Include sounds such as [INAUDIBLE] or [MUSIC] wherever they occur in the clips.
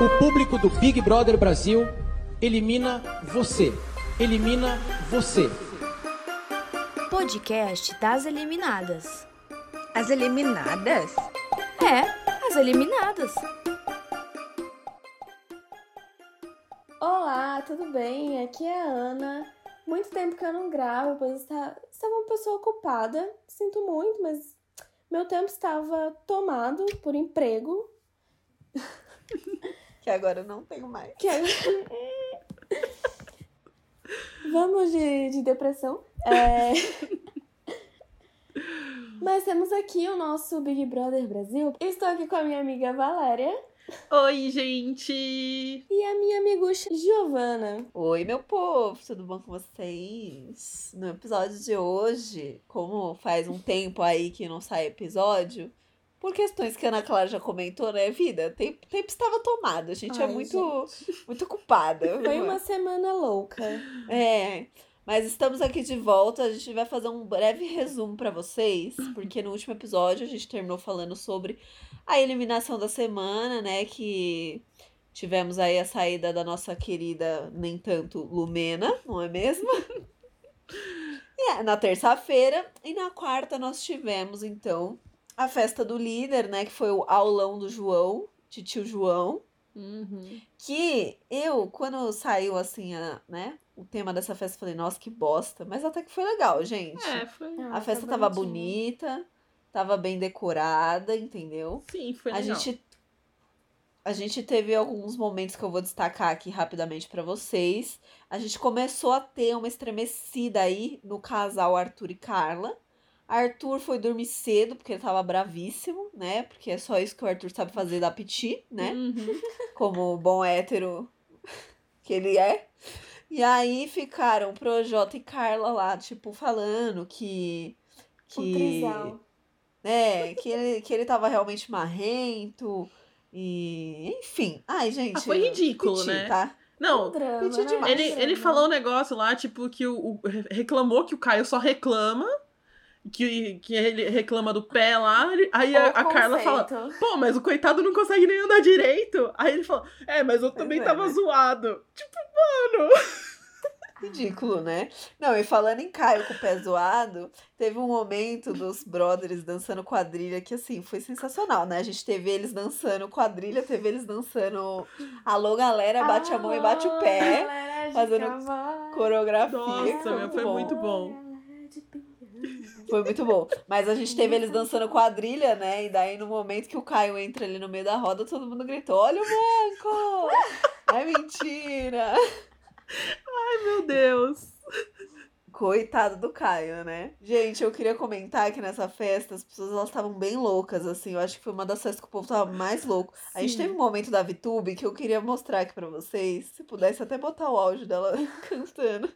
O público do Big Brother Brasil elimina você. Elimina você. Podcast das eliminadas. As eliminadas? É, as eliminadas. Olá, tudo bem? Aqui é a Ana. Muito tempo que eu não gravo, pois está, estava uma pessoa ocupada. Sinto muito, mas meu tempo estava tomado por emprego. [LAUGHS] Que agora eu não tenho mais. Que é- [LAUGHS] Vamos de, de depressão. É... [LAUGHS] Mas temos aqui o nosso Big Brother Brasil. Estou aqui com a minha amiga Valéria Oi, gente! e a minha amigucha Giovana. Oi, meu povo, tudo bom com vocês? No episódio de hoje, como faz um tempo aí que não sai episódio, por questões que a Ana Clara já comentou, né, vida? Tempo, tempo estava tomado, a gente é Ai, muito, muito ocupada. [LAUGHS] Foi uma semana louca. É, mas estamos aqui de volta. A gente vai fazer um breve resumo pra vocês, porque no último episódio a gente terminou falando sobre a eliminação da semana, né? Que tivemos aí a saída da nossa querida, nem tanto, Lumena, não é mesmo? [LAUGHS] É, na terça-feira e na quarta nós tivemos então a festa do líder, né? Que foi o aulão do João, de tio João. Uhum. Que eu, quando saiu assim, a, né? O tema dessa festa, falei, nossa, que bosta. Mas até que foi legal, gente. É, foi. a festa tava bonita, tava bem decorada, entendeu? Sim, foi A legal. gente, a gente teve alguns momentos que eu vou destacar aqui rapidamente pra vocês. A gente começou a ter uma estremecida aí no casal Arthur e Carla. Arthur foi dormir cedo, porque ele tava bravíssimo, né? Porque é só isso que o Arthur sabe fazer da piti, né? Uhum. como bom hétero [LAUGHS] que ele é. E aí ficaram Projota e Carla lá, tipo, falando que. Que trisal. é, que ele, que ele tava realmente marrento. E. Enfim. Ai, gente. Ah, foi ridículo, piti, né? Tá? Não, Drama, pedi né? demais. ele, Drama. ele falou um negócio lá, tipo, que o, o- reclamou que o Caio só reclama. Que, que ele reclama do pé lá. ele- aí a, a Carla fala. Pô, mas o coitado não consegue nem andar direito. Aí ele fala: É, mas eu também é, tava né? zoado. Tipo, mano. [LAUGHS] Ridículo, né? Não, e falando em Caio com o pé zoado, teve um momento dos brothers dançando quadrilha que, assim, foi sensacional, né? A gente teve eles dançando quadrilha, teve eles dançando Alô, galera, bate a mão e bate o pé. Galera fazendo. Coreografia. Nossa, meu, foi bom. muito bom. Foi muito bom. Mas a gente teve eles dançando quadrilha, né? E daí, no momento que o Caio entra ali no meio da roda, todo mundo gritou: Olha o branco! É mentira! Ai, meu Deus. Coitado do Caio, né? Gente, eu queria comentar que nessa festa as pessoas elas estavam bem loucas, assim. Eu acho que foi uma das festas que o povo tava mais louco. A gente Sim. teve um momento da VTube que eu queria mostrar aqui pra vocês. Se pudesse até botar o áudio dela [LAUGHS] cantando.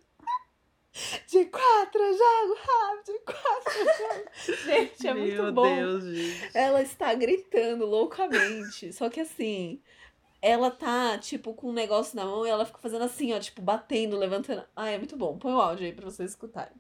De quatro, eu jogo rápido, de quatro, eu jogo. [LAUGHS] Gente, é muito meu bom. Deus, gente. Ela está gritando loucamente. Só que assim, ela tá, tipo, com um negócio na mão e ela fica fazendo assim, ó, tipo, batendo, levantando. Ai, é muito bom. Põe o áudio aí pra vocês escutarem.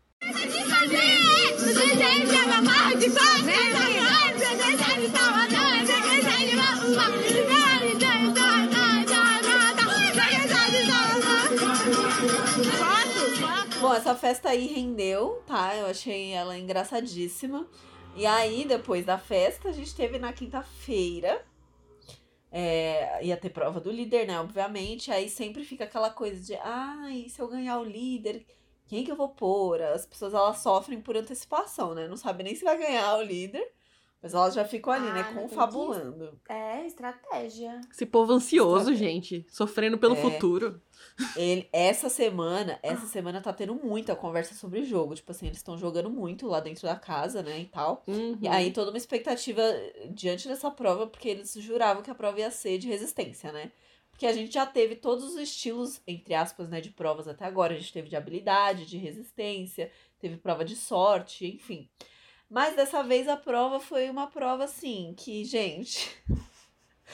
Bom, essa festa aí rendeu, tá? Eu achei ela engraçadíssima. E aí, depois da festa, a gente teve na quinta-feira. É, ia ter prova do líder, né? Obviamente. Aí sempre fica aquela coisa de, ai, se eu ganhar o líder, quem que eu vou pôr? As pessoas elas sofrem por antecipação, né? Não sabem nem se vai ganhar o líder. Mas elas já ficam ali, Ah, né? não tem Confabulando. É, estratégia. Esse povo ansioso, Estratégia. gente. Sofrendo pelo É. futuro. Ele, essa semana, [LAUGHS] essa semana tá tendo muita conversa sobre jogo. Tipo assim, eles estão jogando muito lá dentro da casa, né? E tal. Uhum. E aí toda uma expectativa diante dessa prova, porque eles juravam que a prova ia ser de resistência, né? Porque a gente já teve todos os estilos, entre aspas, né, de provas até agora. A gente teve de habilidade, de resistência, teve prova de sorte, enfim. Mas dessa vez a prova foi uma prova assim, que, gente, [LAUGHS]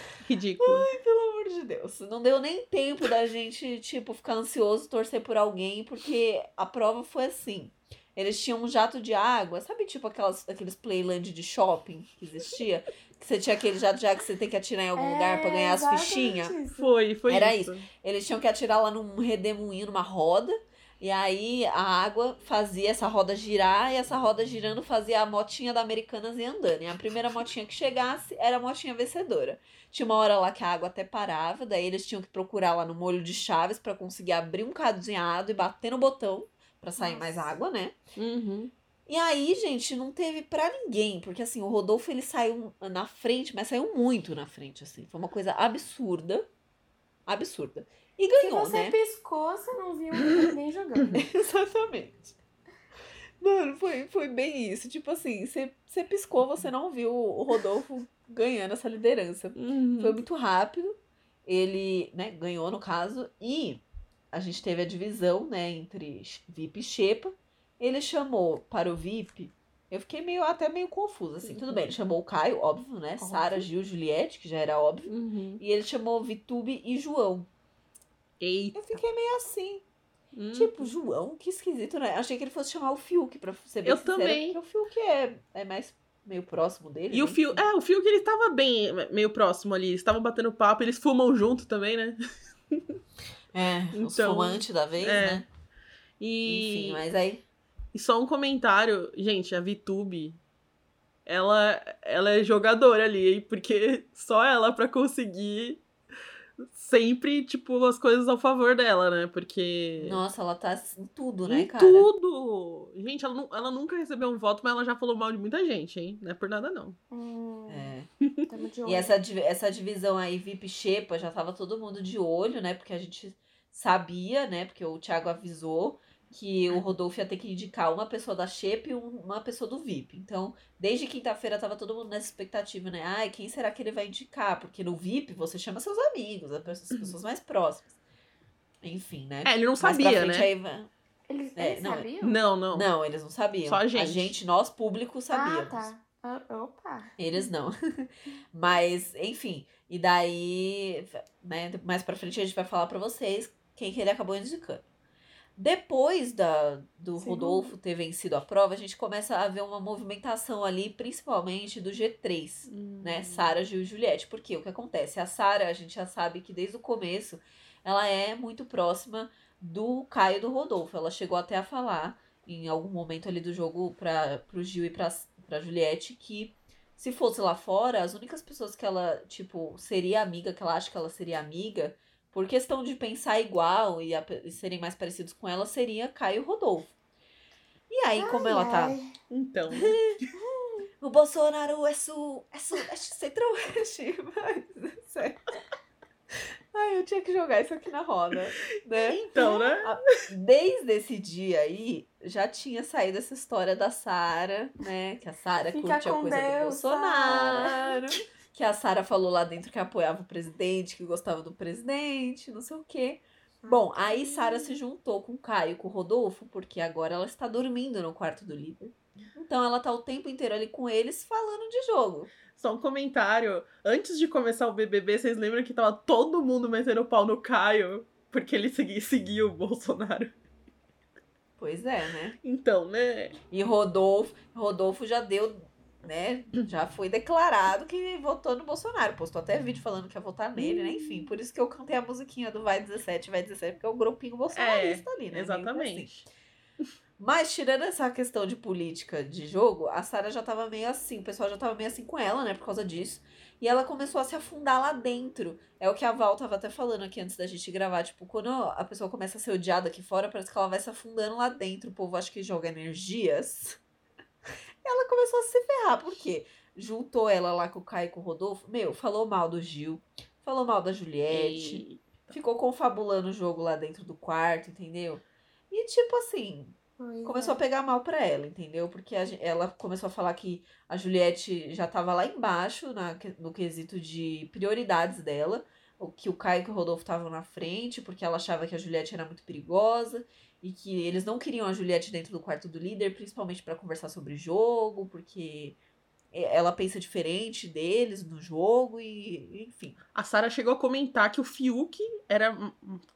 [LAUGHS] Ridículo. pelo amor de Deus, não deu nem tempo da gente, tipo, ficar ansioso, torcer por alguém, porque a prova foi assim. Eles tinham um jato de água, sabe, tipo aquelas, aqueles playland de shopping que existia? Que você tinha aquele jato já que você tem que atirar em algum É, lugar pra ganhar as fichinhas. isso. Foi, foi Era isso. Eles tinham que atirar lá num redemoinho, numa roda. E aí a água fazia essa roda girar, e essa roda girando fazia a motinha da Americanas ir andando. E a primeira motinha que chegasse era a motinha vencedora. Tinha uma hora lá que a água até parava, daí eles tinham que procurar lá no molho de chaves pra conseguir abrir um cadeado e bater no botão pra sair Nossa. mais água, né? Uhum. E aí, gente, não teve pra ninguém, porque assim, o Rodolfo ele saiu na frente, mas saiu muito na frente, assim. Foi uma coisa absurda. Absurda. E Se ganhou, você né? piscou, você não viu [LAUGHS] ninguém jogando. [LAUGHS] Exatamente. Mano, foi, foi bem isso. Tipo assim, você você piscou, você não viu o Rodolfo ganhando essa liderança. Uhum. Foi muito rápido. Ele, né, ganhou no caso. E a gente teve a divisão, né, entre VIP e Xepa. Ele chamou para o VIP. Eu fiquei meio, até meio confusa, assim. Tudo bem, ele chamou o Caio, óbvio, né? Sara, Gil, Juliette, que já era óbvio. Uhum. E ele chamou Vitube e João. Eita. Eu fiquei meio assim. Hum. Tipo, João, que esquisito, né? Achei que ele fosse chamar o Fiuk, pra ser bem Eu sincera, também. Porque o Fiuk é, é mais meio próximo dele. E o né? fio, é, o fio que ele tava bem, meio próximo ali. Eles estavam batendo papo, eles fumam junto também, né? É, os Então, fumantes da vez, é. né? E, Enfim, mas aí. e só um comentário, gente, a VTube, ela, ela é jogadora ali? Porque só ela pra conseguir sempre, tipo, as coisas ao favor dela, né? Porque. Nossa, ela tá em tudo, né, em cara? tudo! Gente, ela, nu- ela nunca recebeu um voto, mas ela já falou mal de muita gente, hein? Não é por nada, não. Hum, É. tamo de olho. E essa, essa divisão aí, VIP Xepa, já tava todo mundo de olho, né? Porque a gente sabia, né? Porque o Thiago avisou que o Rodolfo ia ter que indicar uma pessoa da Xepa e um- uma pessoa do VIP. Então, desde quinta-feira tava todo mundo nessa expectativa, né? Ai, quem será que ele vai indicar? Porque no VIP você chama seus amigos, as pessoas- as pessoas mais próximas. Enfim, né? É, ele não sabia, frente né? aí Eles, É, eles não, sabiam? Não, não. Não, eles não sabiam. Só a gente. A gente, nós, público, sabíamos. Ah, tá. Ah, opa. Eles não. [LAUGHS] Mas, enfim. E daí, né, mais pra frente a gente vai falar pra vocês quem que ele acabou indicando. Depois da, do Segundo. Rodolfo ter vencido a prova, a gente começa a ver uma movimentação ali, principalmente do G3, Hum. né? Sara, Gil e Juliette. Porque o que acontece? A Sara, a gente já sabe que desde o começo ela é muito próxima do Caio do Rodolfo. Ela chegou até a falar em algum momento ali do jogo para pro Gil e pra, pra Juliette que se fosse lá fora, as únicas pessoas que ela, tipo, seria amiga, que ela acha que ela seria amiga, por questão de pensar igual e, a- e serem mais parecidos com ela, seria Caio e Rodolfo. E aí, como ela tá. Ai, Então. [LAUGHS] O Bolsonaro é sul, é sul, é centro-oeste, [LAUGHS] mas. Sério. Ai, eu tinha que jogar isso aqui na roda, né? Então, né? Desde esse dia aí, já tinha saído essa história da Sara, né? Que a Sara Fica curte a com coisa do Deus, Bolsonaro. [LAUGHS] Que a Sara falou lá dentro que apoiava o presidente, que gostava do presidente, não sei o quê. Bom, aí Sara se juntou com o Caio, com o Rodolfo, porque agora ela está dormindo no quarto do líder. Então ela tá o tempo inteiro ali com eles falando de jogo. Só um comentário. Antes de começar o BBB, vocês lembram que tava todo mundo metendo pau no Caio? Porque ele segui, seguia o Bolsonaro. Pois é, né? Então, né? E Rodolfo, Rodolfo já deu, né? Já foi declarado que votou no Bolsonaro. Postou até vídeo falando que ia votar nele, né? Enfim, por isso que eu cantei a musiquinha do Vai 17, Vai 17, porque é o grupinho bolsonarista ali, né? Assim. Exatamente. Mas tirando essa questão de política de jogo, a Sara já tava meio assim, o pessoal já tava meio assim com ela, né, por causa disso. E ela começou a se afundar lá dentro. É o que a Val tava até falando aqui antes da gente gravar, tipo, quando a pessoa começa a ser odiada aqui fora, parece que ela vai se afundando lá dentro. O povo acha que joga energias. Ela começou a se ferrar, por quê? Juntou ela lá com o Caio e com o Rodolfo. Meu, falou mal do Gil, falou mal da Juliette E... ficou confabulando o jogo lá dentro do quarto, entendeu? E tipo assim, começou a é. pegar mal pra ela, entendeu? Porque a ela começou a falar que a Juliette já tava lá embaixo na, no quesito de prioridades dela, que o Caio e o Rodolfo estavam na frente, porque ela achava que a Juliette era muito perigosa e que eles não queriam a Juliette dentro do quarto do líder, principalmente pra conversar sobre jogo, porque ela pensa diferente deles no jogo e enfim. A Sara chegou a comentar que o Fiuk era.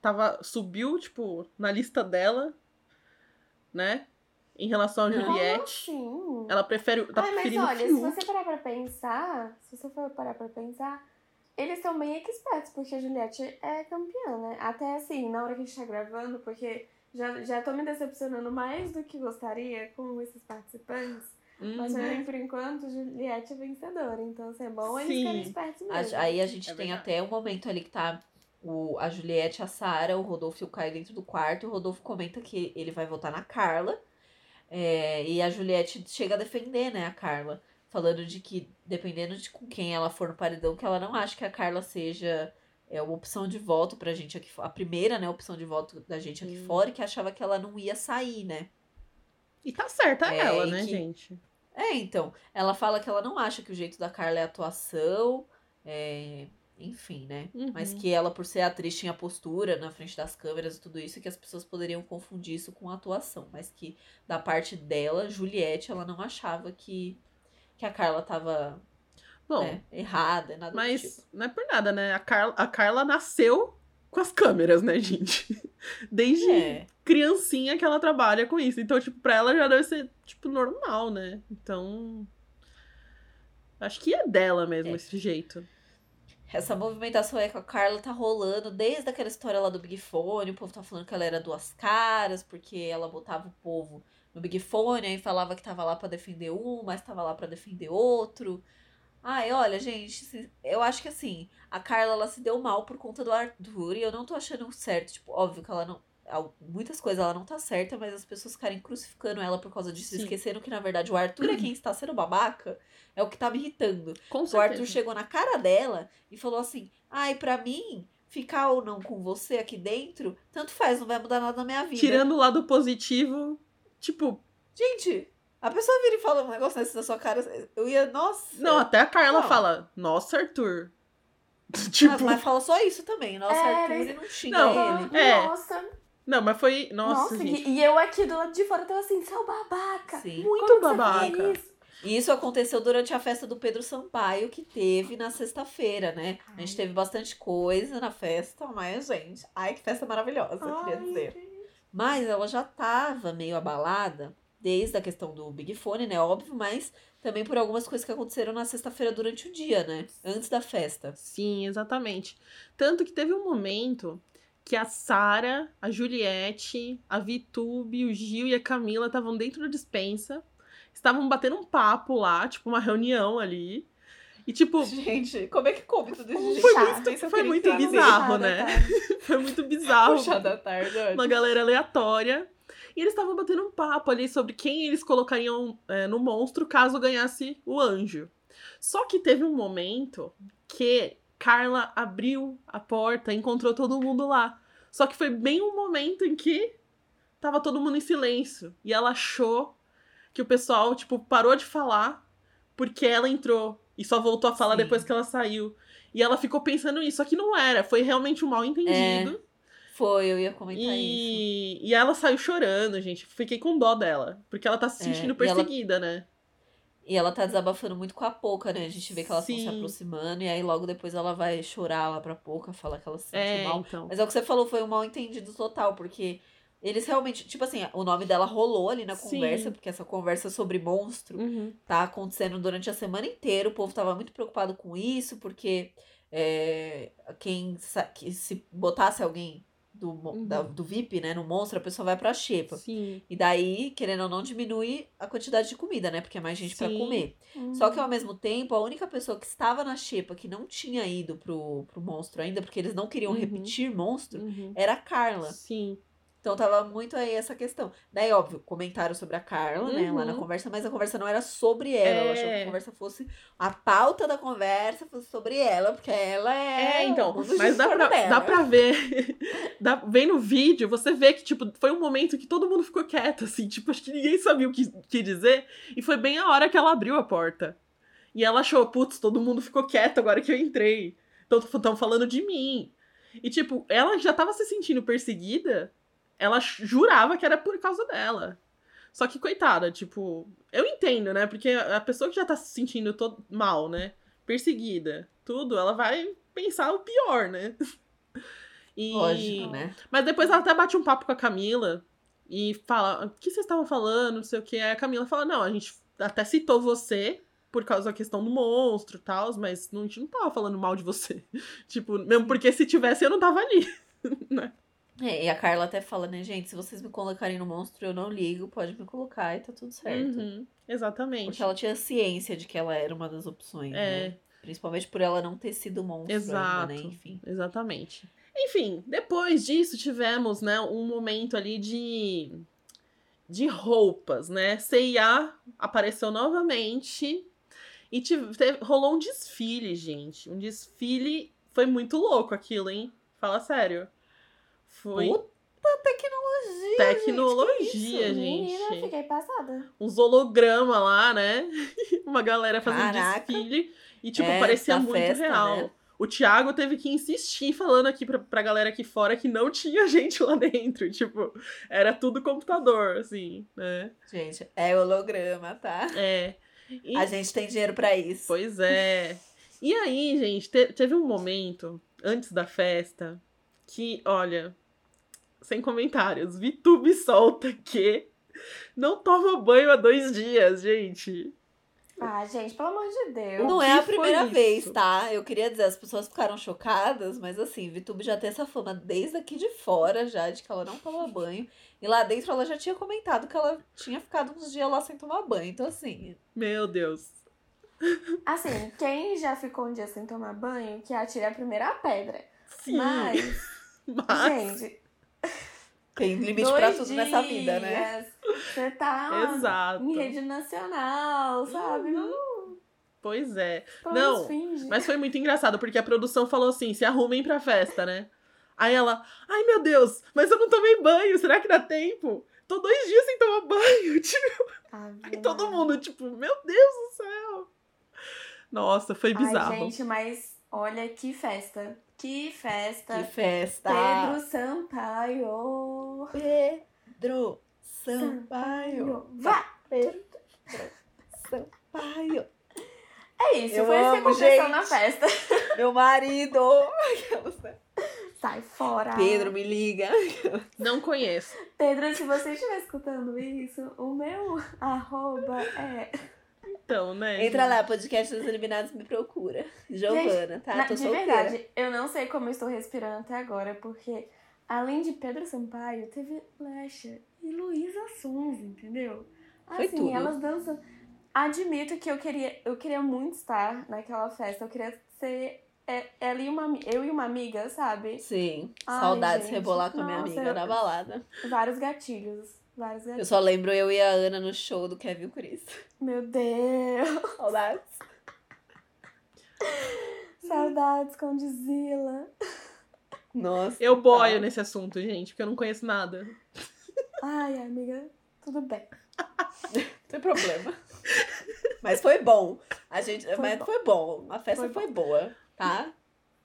Tava, subiu, tipo, na lista dela, né? em relação a Não. Juliette. Sim. Ela prefere. Tá Ai, mas olha, se Fiuk. você parar pra pensar, se você for parar pra pensar, eles são bem expertos, porque a Juliette é campeã, né? Até assim, na hora que a gente tá gravando, porque já, já tô me decepcionando mais do que gostaria com esses participantes. Mas Uhum. pra mim, por enquanto, Juliette é vencedora. Então, assim, é bom eles Sim. ficarem espertos mesmo. aí a gente É tem verdade. até um momento ali que tá o, a Juliette, a Sara, o Rodolfo e o Caio dentro do quarto. O Rodolfo comenta que ele vai votar na Carla. É, e a Juliette chega a defender, né, a Carla. Falando de que, dependendo de com quem ela for no paredão, que ela não acha que a Carla seja é, uma opção de voto pra gente aqui fora. A primeira, né, opção de voto da gente aqui Hum. fora, que achava que ela não ia sair, né? E tá certa É, ela, né, que- gente? É, então. Ela fala que ela não acha que o jeito da Carla é atuação. é, Enfim, né? Mas Uhum. que ela, por ser atriz, tinha postura na frente das câmeras e tudo isso, e que as pessoas poderiam confundir isso com atuação. Mas que, da parte dela, Juliette, ela não achava que, que a Carla tava Bom, né, errada, nada do tipo. mas não é por nada, né? A Carla, a Carla nasceu com as câmeras, né, gente? [LAUGHS] Desde É, criancinha que ela trabalha com isso. Então, tipo, pra ela já deve ser, tipo, normal, né? Então. Acho que é dela mesmo É. esse jeito. essa movimentação aí com a Carla tá rolando desde aquela história lá do Big Fone. O povo tá falando que ela era duas caras, porque ela botava o povo no Big Fone, aí falava que tava lá pra defender um, mas tava lá pra defender outro. Ai, olha, gente, eu acho que assim, a Carla ela se deu mal por conta do Arthur e eu não tô achando certo. Tipo, óbvio que ela não. Muitas coisas ela não tá certa, mas as pessoas ficarem crucificando ela por causa disso, Sim. esquecendo que na verdade o Arthur é quem está sendo babaca, é o que tá me irritando. Com O certeza. Arthur chegou na cara dela e falou assim: ai, pra mim, ficar ou não com você aqui dentro, tanto faz, não vai mudar nada na minha vida. Tirando o lado positivo, tipo, Gente, a pessoa vira e fala um negócio desse na sua cara, eu ia, nossa. não, até a Carla Não. fala, nossa, Arthur. [LAUGHS] tipo, Mas, mas fala só isso também. Nossa, É, Arthur mas- e não xinga Não, ele. É. Nossa, não, mas foi, nossa, nossa, gente. e, eu aqui do lado de fora tava assim, seu babaca. Sim. Muito Como babaca. isso? E isso aconteceu durante a festa do Pedro Sampaio, que teve na sexta-feira, né? A gente teve bastante coisa na festa, mas, gente, ai, que festa maravilhosa, eu queria Ai, dizer. Mas ela já tava meio abalada, desde a questão do Big Fone, né? Óbvio, mas também por algumas coisas que aconteceram na sexta-feira durante o dia, né? Antes da festa. Sim, exatamente. Tanto que teve um momento que a Sara, a Juliette, a Vitube, o Gil e a Camila estavam dentro da dispensa. Estavam batendo um papo lá, tipo, uma reunião ali. E, tipo, Gente, como é que come tudo isso? Foi muito- [LAUGHS] foi muito bizarro, Puxada, né? foi muito bizarro. Puxa da tarde, olha. Uma galera aleatória. E eles estavam batendo um papo ali sobre quem eles colocariam é, no monstro caso ganhasse o anjo. Só que teve um momento que Carla abriu a porta e encontrou todo mundo lá. Só que foi bem um momento em que tava todo mundo em silêncio. E ela achou que o pessoal, tipo, parou de falar porque ela entrou. E só voltou a falar Sim. depois que ela saiu. E ela ficou pensando nisso. Só que não era. Foi realmente um mal entendido. Foi, eu ia comentar isso. E... e ela saiu chorando, gente. Fiquei com dó dela. Porque ela tá se É, sentindo e ela- perseguida, né? E ela tá desabafando muito com a Poca, né? A gente vê que elas estão se Sim. aproximando e aí logo depois ela vai chorar lá pra Poca, falar que ela se sentiu É, mal. então. Mas é o que você falou, foi um mal entendido total, porque eles realmente, tipo assim, o nome dela rolou ali na Sim. conversa, porque essa conversa sobre monstro Uhum. tá acontecendo durante a semana inteira. O povo tava muito preocupado com isso, porque é, quem que se botasse alguém do, Uhum. da- do VIP, né, no monstro, a pessoa vai pra xepa. Sim. E daí, querendo ou não, diminui a quantidade de comida, né? Porque é mais gente pra Sim. comer. Só que ao mesmo tempo, a única pessoa que estava na xepa que não tinha ido pro, pro monstro ainda, porque eles não queriam Uhum. repetir monstro, Uhum. era a Carla. Sim. Então tava muito aí essa questão. Daí, óbvio, comentário sobre a Carla, né, lá na Uhum. conversa, mas a conversa não era sobre ela. Eu achei que É. a conversa fosse. A pauta da conversa fosse sobre ela, porque ela é. É, então, mas dá pra, dela. dá pra ver. [LAUGHS] dá, vendo o vídeo, você vê que, tipo, foi um momento que todo mundo ficou quieto, assim, tipo, acho que ninguém sabia o que, que dizer. E foi bem a hora que ela abriu a porta. E ela achou, putz, todo mundo ficou quieto agora que eu entrei. Estão falando de mim. E, tipo, ela já tava se sentindo perseguida. Ela jurava que era por causa dela. Só que, coitada, tipo, eu entendo, né? Porque a pessoa que já tá se sentindo todo mal, né? Perseguida, tudo, ela vai pensar o pior, né? [LAUGHS] E... Lógico, né? Mas depois ela até bate um papo com a Camila. e fala: o que vocês estavam falando? Não sei o que. Aí a Camila fala: não, a gente até citou você por causa da questão do monstro e tal, mas não, a gente não tava falando mal de você. [LAUGHS] tipo, mesmo porque se tivesse eu não tava ali. [LAUGHS] né? É, e a Carla até fala, né, gente, se vocês me colocarem no monstro, eu não ligo, pode me colocar e tá tudo certo. Uhum, exatamente. Porque ela tinha ciência de que ela era uma das opções, É. né? Principalmente por ela não ter sido monstro Exato. ainda, né? Enfim. Exatamente. Enfim, depois disso tivemos, né, um momento ali de de roupas, né? CIA apareceu novamente e tive, teve- rolou um desfile, gente. Um desfile foi muito louco aquilo, hein? Fala sério. Foi Puta tecnologia! tecnologia, Menina, gente. fiquei passada. Uns holograma lá, né? [LAUGHS] Uma galera fazendo Caraca. desfile e tipo É, parecia muito festa, real. né? O Thiago teve que insistir falando aqui pra, pra galera aqui fora que não tinha [LAUGHS] gente lá dentro. Tipo, era tudo computador, assim, né? Gente, é holograma, tá? É. E- A gente tem dinheiro pra isso. Pois é. E aí, gente, te- teve um momento antes da festa que, olha, sem comentários, VTube solta que não toma banho há dois dias, gente. Ah, gente, pelo amor de Deus. Não é a primeira isso? vez, tá? Eu queria dizer, as pessoas ficaram chocadas, mas assim, Vitube já tem essa fama desde aqui de fora já, de que ela não toma banho. E lá dentro ela já tinha comentado que ela tinha ficado uns dias lá sem tomar banho. Então, assim, Meu Deus. Assim, quem já ficou um dia sem tomar banho, que atire a primeira pedra. Sim. Mas, [LAUGHS] Mas, gente, tem limite dois pra tudo nessa vida, né? dias, Você tá [LAUGHS] Exato. em rede nacional, sabe? Não, pois é. pelo Não, finge. Mas foi muito engraçado, porque a produção falou assim: se arrumem pra festa, né? Aí ela, ai meu Deus, mas eu não tomei banho, será que dá tempo? Tô dois dias sem tomar banho, [LAUGHS] tipo. Ave Aí todo mundo, tipo, meu Deus do céu. Nossa, foi bizarro. Ai, gente, mas olha que festa. Que festa. Que festa! Pedro Sampaio. Pedro Sampaio! Vai! Pedro Sampaio! É isso, Eu foi isso que amo, aconteceu gente. na festa. [LAUGHS] Meu marido! Sai fora. Pedro, me liga! Não conheço. Pedro, se você estiver escutando isso, o meu arroba é. Então, né? Entra gente? lá, podcast dos eliminados me procura. Giovana, tá? Na- Tô de solteira. verdade, eu não sei como eu estou respirando até agora, porque além de Pedro Sampaio, teve Lesha e Luísa Sons, entendeu? Foi assim, tudo. elas dançam. Admito que eu queria, eu queria muito estar naquela festa. Eu queria ser é, ela e uma, eu e uma amiga, sabe? Sim, Ai, saudades gente, rebolar com a minha amiga eu- na balada. Vários gatilhos. Vários Eu gatilhos. só lembro eu e a Ana no show do Kevin Chris. Meu Deus. Saudades. Saudades com Dizila. Nossa. Eu boio nesse assunto, gente, porque eu não conheço nada. Ai, amiga, tudo bem. Não [LAUGHS] tem problema. Mas foi bom. A gente, Foi mas bom. foi bom. A festa Foi foi, boa, tá?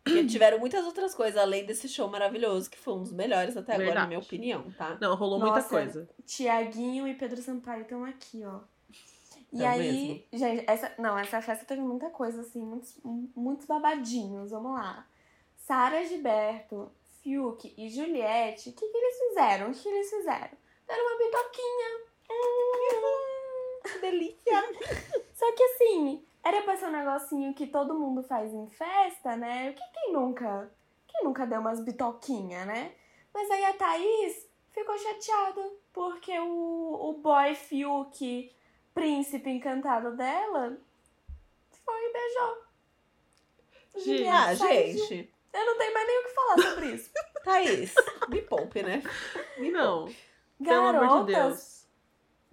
Porque tiveram muitas outras coisas além desse show maravilhoso, que foi um dos melhores até agora, na Verdade. minha opinião, tá? Não, rolou muita Nossa. coisa. Tiaguinho e Pedro Sampaio estão aqui, ó. E Tão aí, gente, essa, não, essa festa teve muita coisa, assim, muitos, muitos babadinhos. Vamos lá. Sara Gilberto, Fiuk e Juliette, o que, que eles fizeram? O que, eles fizeram? Deram uma bitoquinha. Hum. Que [LAUGHS] delícia! [LAUGHS] Só que assim, era pra ser um negocinho que todo mundo faz em festa, né? O que quem nunca? Quem nunca deu umas bitoquinhas, né? Mas aí a Thaís ficou chateada porque o, o boy Fiuk, príncipe encantado dela, foi e beijou. Gente. Ah, gente. Eu não tenho mais nem o que falar sobre isso. [LAUGHS] Thaís, me poupe, né? Me Não, pelo amor de Garotas, Deus.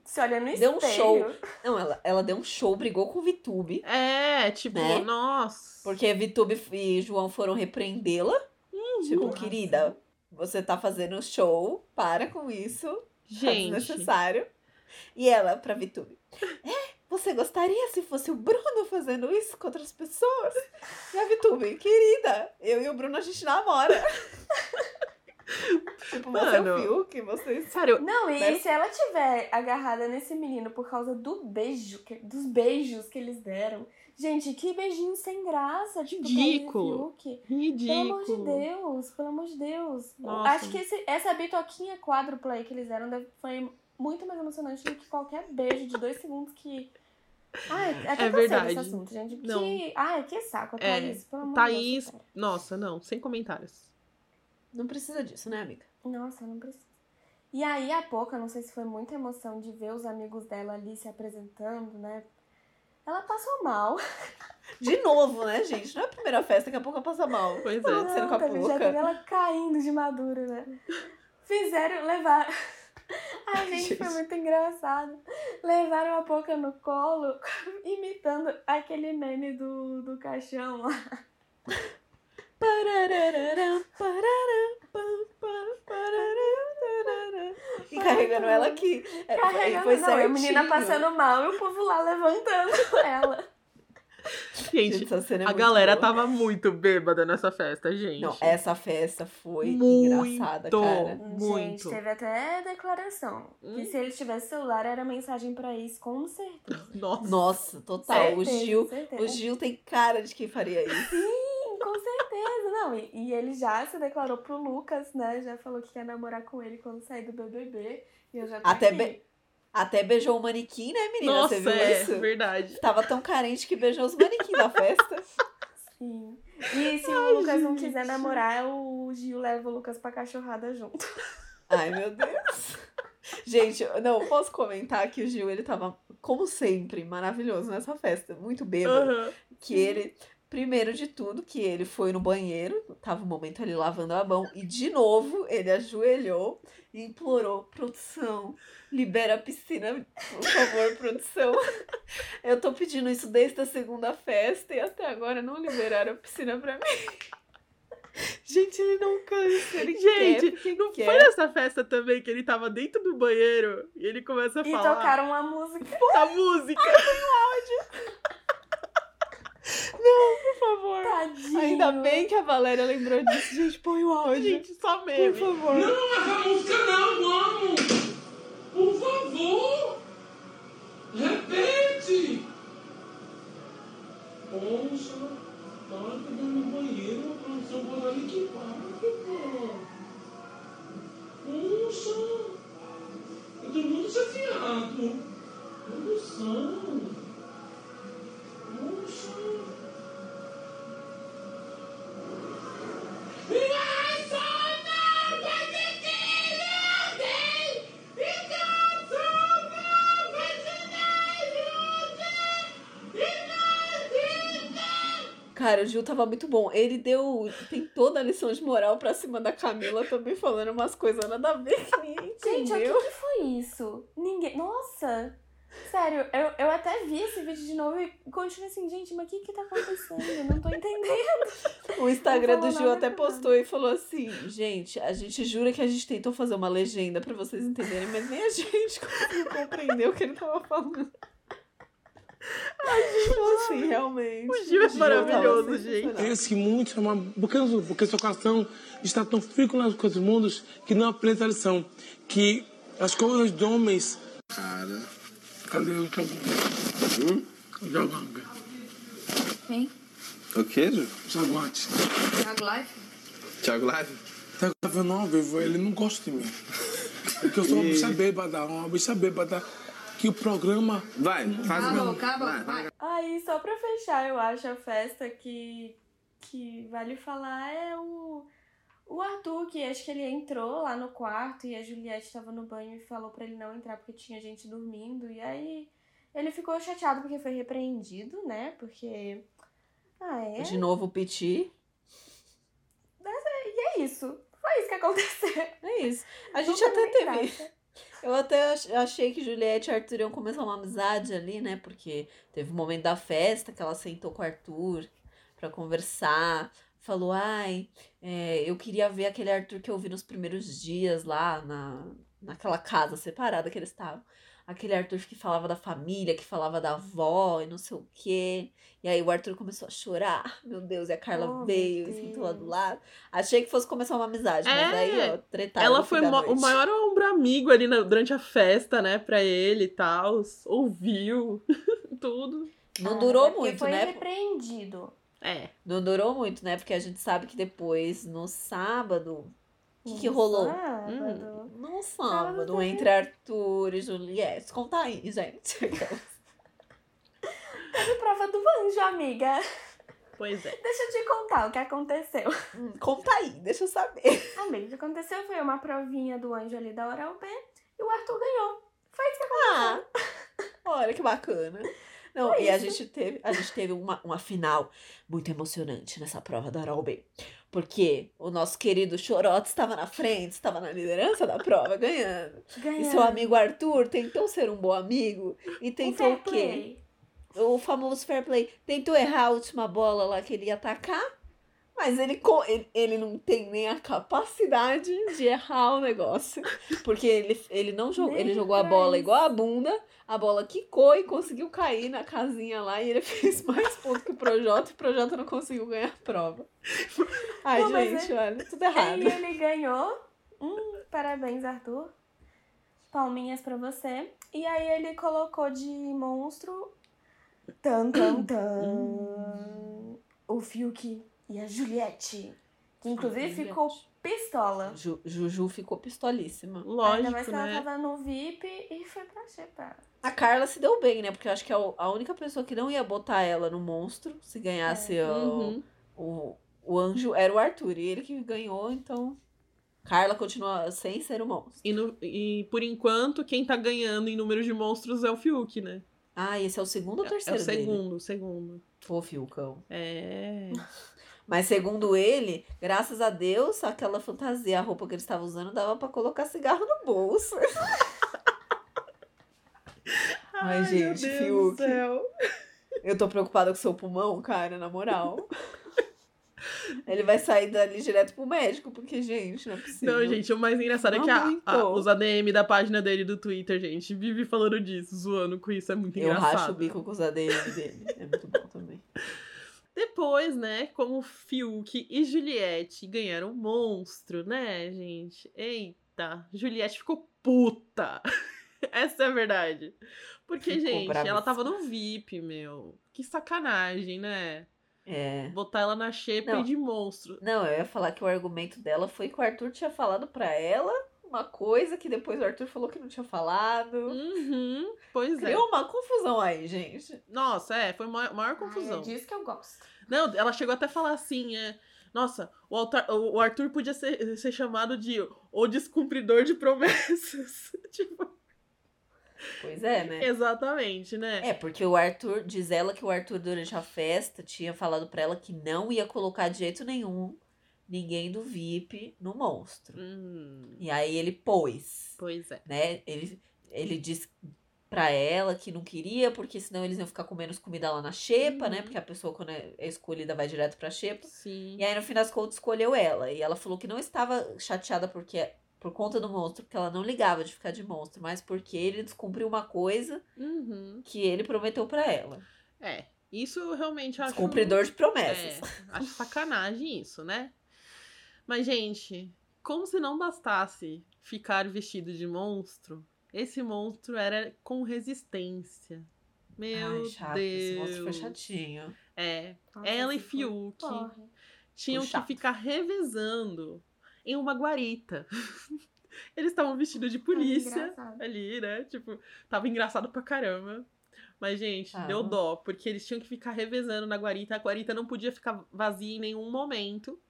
se olha no Deu um espelho. show. [LAUGHS] Não, ela, ela deu um show, brigou com o Vitube. É, tipo, Né? nossa. Porque Vitube e João foram repreendê-la. tipo, Nossa. querida, você tá fazendo show, para com isso. Tá Gente, desnecessário. E ela, pra Vitube. É, você gostaria se fosse o Bruno fazendo isso com outras pessoas? E a Vitube, querida, eu e o Bruno a gente namora. [LAUGHS] tipo, você é Mano. o Fiuk, vocês. sério, Não, e Né? se ela tiver agarrada nesse menino por causa do beijo, que- dos beijos que eles deram, Gente, que beijinho sem graça. Tipo, Ridículo. Fiuk. Pelo amor de Ridículo. Deus, pelo amor de Deus. Nossa. Acho que esse- essa bitoquinha quádrupla aí que eles deram foi muito mais emocionante do que qualquer beijo de dois segundos que. Ai, É cansei verdade. assunto, gente. Não. Que... Ai, que saco, É, Thaís. Pelo amor Thaís, de Deus. nossa, não, sem comentários. Não precisa disso, né, amiga? Nossa, não precisa. E aí, a pouco, eu não sei se foi muita emoção de ver os amigos dela ali se apresentando, né? Ela passou mal. [LAUGHS] De novo, né, gente? Não é a primeira festa que a pouco passa mal. Pois Tá é. acontecendo com a teve- já ela caindo de madura, né? Fizeram, levar. [LAUGHS] Ai, gente, foi Gente. muito engraçado. Levaram a Poca no colo, [LAUGHS] imitando aquele meme do, do caixão lá. [LAUGHS] E carregando ela aqui. É, foi- Carregando, foi não, a menina passando mal e o povo lá levantando ela. Gente, essa cena é a muito galera boa. tava muito bêbada nessa festa, gente. Não, essa festa foi Muito. engraçada, cara. Muito. Gente, teve até declaração. Hum. Que se ele tivesse celular, era mensagem pra isso, com certeza. [LAUGHS] Nossa. Nossa, total. o Certeza, Gil, certeza. o Gil tem cara de quem faria isso. Sim, com certeza. Não, e, e ele já se declarou pro Lucas, né? Já falou que quer namorar com ele quando sair do BBB. E eu já tô Até aqui. be- Até beijou o manequim, né, menina? Nossa, Você viu é isso? verdade. Tava tão carente que beijou os manequins da festa. [LAUGHS] Sim. E se o Lucas não quiser namorar, o Gil leva o Lucas pra cachorrada junto. Ai, meu Deus. Gente, eu- não, posso comentar que o Gil, ele tava, como sempre, maravilhoso nessa festa. Muito bêbado. Aham. que ele, primeiro de tudo, que ele foi no banheiro, tava um momento ali lavando a mão, e de novo ele ajoelhou e implorou, produção, libera a piscina, por favor, produção. [LAUGHS] Eu tô pedindo isso desde a segunda festa e até agora não liberaram a piscina pra mim. [LAUGHS] Gente, ele não cansa, ele Gente, quer, Não quer. foi nessa festa também que ele tava dentro do banheiro e ele começa a E falar tocaram uma música. da música. Por favor. Tadinho. Ainda bem que a Valéria lembrou disso. Gente, põe o áudio. Gente, só Por meme. favor. Não, essa música não, vamos! Por favor! Repete! Poxa, na hora que eu no banheiro, a produção pode ali que pô. Poxa! Eu tô muito chateado. Produção. Cara, o Gil tava muito bom. Ele deu. Tem toda a lição de moral pra cima da Camila também, falando umas coisas nada a ver [LAUGHS] Gente, o que, que foi isso? Ninguém. Nossa! Sério, eu, eu até vi esse vídeo de novo e continuei assim, gente, mas o que que tá acontecendo? Eu não tô entendendo. [LAUGHS] O Instagram do Gil nada até postou e falou assim: gente, a gente jura que a gente tentou fazer uma legenda pra vocês entenderem, mas nem a [LAUGHS] gente conseguiu compreender o que ele tava falando. Então, assim, realmente. O Gil é maravilhoso, sensacional. Penso que muito é uma. Porque, porque seu coração está tão frio nas coisas do mundo que não aprende a lição. Que as coisas dos homens. Cara. Cadê o jogando? Hum? Jogando. Quem? O quê, Ju? Jaguate. Thiago Life? Thiago Live? Tá vendo ao vivo, ele não gosta de mim. Porque eu sou uma bicha bêbada, uma bicha bêbada. Que o programa. Vai, faz mesmo. acaba, Vai, vai. Aí, só pra fechar, eu acho a festa que, que vale falar é o, o Arthur, que acho que ele entrou lá no quarto e a Juliette tava no banho e falou pra ele não entrar porque tinha gente dormindo. E aí ele ficou chateado porque foi repreendido, né? Porque. Ah, é? De novo o Piti. E é isso. Foi isso que aconteceu. É isso. A gente Não até teve. graça. Eu até ach- achei que Juliette e Arthur iam começar uma amizade ali, né? Porque teve um momento da festa que ela sentou com o Arthur pra conversar. Falou, ai, é, eu queria ver aquele Arthur que eu vi nos primeiros dias lá na, naquela casa separada que eles estavam. Aquele Arthur que falava da família, que falava da avó e não sei o quê. E aí o Arthur começou a chorar. Meu Deus, e a Carla Oh, veio e sentou lá do lado. Achei que fosse começar uma amizade, mas É, aí, ó, tretaram Ela foi mo- o maior ombro amigo ali na- durante a festa, né, pra ele e tal. Ouviu [LAUGHS] tudo. Não Ah, durou é muito, foi né? repreendido. É. Não durou muito, né? Porque a gente sabe que depois, no sábado. O que, que rolou? sábado. No Sábado sábado, entre Arthur e Juliette. Conta aí, gente. [LAUGHS] Teve prova do anjo, amiga. Pois é. Deixa eu te contar o que aconteceu. Hum, Conta aí, deixa eu saber. Amiga, o que aconteceu foi uma provinha do anjo ali da Oral B e o Arthur ganhou. Foi isso que Ah, olha que bacana. Não, Foi e a isso. gente teve, a gente teve uma, uma final muito emocionante nessa prova da Oral B. Porque o nosso querido Chorote estava na frente, estava na liderança da prova, ganhando. ganhou. E seu amigo Arthur tentou ser um bom amigo e tentou o quê? O famoso fair play. Tentou errar a última bola lá que ele ia atacar, mas ele, ele, ele não tem nem a capacidade de errar o negócio. Porque ele, ele não jogou, ele jogou a bola igual a bunda, a bola quicou e conseguiu cair na casinha lá e ele [LAUGHS] fez mais pontos que o Projota e o Projota não conseguiu ganhar a prova. Ai, Não, gente, é- olha, tudo errado. E ele ganhou. Hum, parabéns, Arthur. Palminhas pra você. E aí ele colocou de monstro. Tan, tan, tan. o Fiuk e a Juliette. Que inclusive Juliette. ficou pistola. Ju- Juju ficou pistolíssima. Ainda Lógico, mais que ela né? tava no VIP e foi pra xepa. A Carla se deu bem, né? Porque eu acho que a, a única pessoa que não ia botar ela no monstro, se ganhasse o, Uhum. o, o anjo, era o Arthur. E ele que ganhou, então. Carla continua sem ser o monstro. E, no- e por enquanto, quem tá ganhando em número de monstros é o Fiuk, né? Ah, esse é o segundo ou É terceiro o dele? segundo, o segundo. Pô, Fiucão. É. Mas segundo ele, graças a Deus, aquela fantasia, a roupa que ele estava usando, dava pra colocar cigarro no bolso. [LAUGHS] Ai, meu gente, Deus Fiuk. do céu. Eu tô preocupada com seu pulmão, cara, na moral. Ele vai sair dali direto pro médico, porque, gente, não é possível. Não, gente, o mais engraçado é que a- a- os ADM da página dele do Twitter, gente, vive falando disso, zoando com isso, é muito Eu engraçado. racho o bico com os ADM dele. É muito bom também. [LAUGHS] Depois, né, como Fiuk e Juliette ganharam um monstro, né, gente? Eita, Juliette ficou puta. [LAUGHS] Essa é a verdade. Porque, Ficou gente, ela tava no VIP, meu. Que sacanagem, né? É. Botar ela na xepa Não. de monstro. Não, eu ia falar que o argumento dela foi que o Arthur tinha falado pra ela uma coisa que depois o Arthur falou que não tinha falado. Uhum, pois é. Criou uma confusão aí, gente. Nossa, é, foi maior, maior Ai, confusão. é disso que eu gosto. Não, ela chegou até a falar assim, é. Nossa, o, Altar- o Arthur podia ser, ser chamado de o descumpridor de promessas. [LAUGHS] tipo, Pois é, né? exatamente, né? É, porque o Arthur, diz ela que o Arthur durante a festa tinha falado pra ela que não ia colocar de jeito nenhum ninguém do VIP no monstro. Hum, E aí ele pôs, pois é. né? Ele, ele disse pra ela que não queria, porque senão eles iam ficar com menos comida lá na xepa, né? Uhum. Porque a pessoa, quando é escolhida, vai direto pra xepa. Sim. E aí, no fim das contas, escolheu ela. E ela falou que não estava chateada porque por conta do monstro, porque ela não ligava de ficar de monstro, mas porque ele descumpriu uma coisa Uhum. que ele prometeu pra ela. É, isso eu realmente acho. Descumpridor de promessas. É, acho sacanagem isso, né? Mas, gente, como se não bastasse ficar vestido de monstro, esse monstro era com resistência. Meu Ai, chato. Deus. Esse monstro foi chatinho. É, Nossa, ela e Fiuk tinham que ficar revezando em uma guarita. [LAUGHS] Eles estavam vestidos de polícia ali, né? Tipo, tava engraçado pra caramba. Mas, gente, Tava. deu dó, porque eles tinham que ficar revezando na guarita. A guarita não podia ficar vazia em nenhum momento.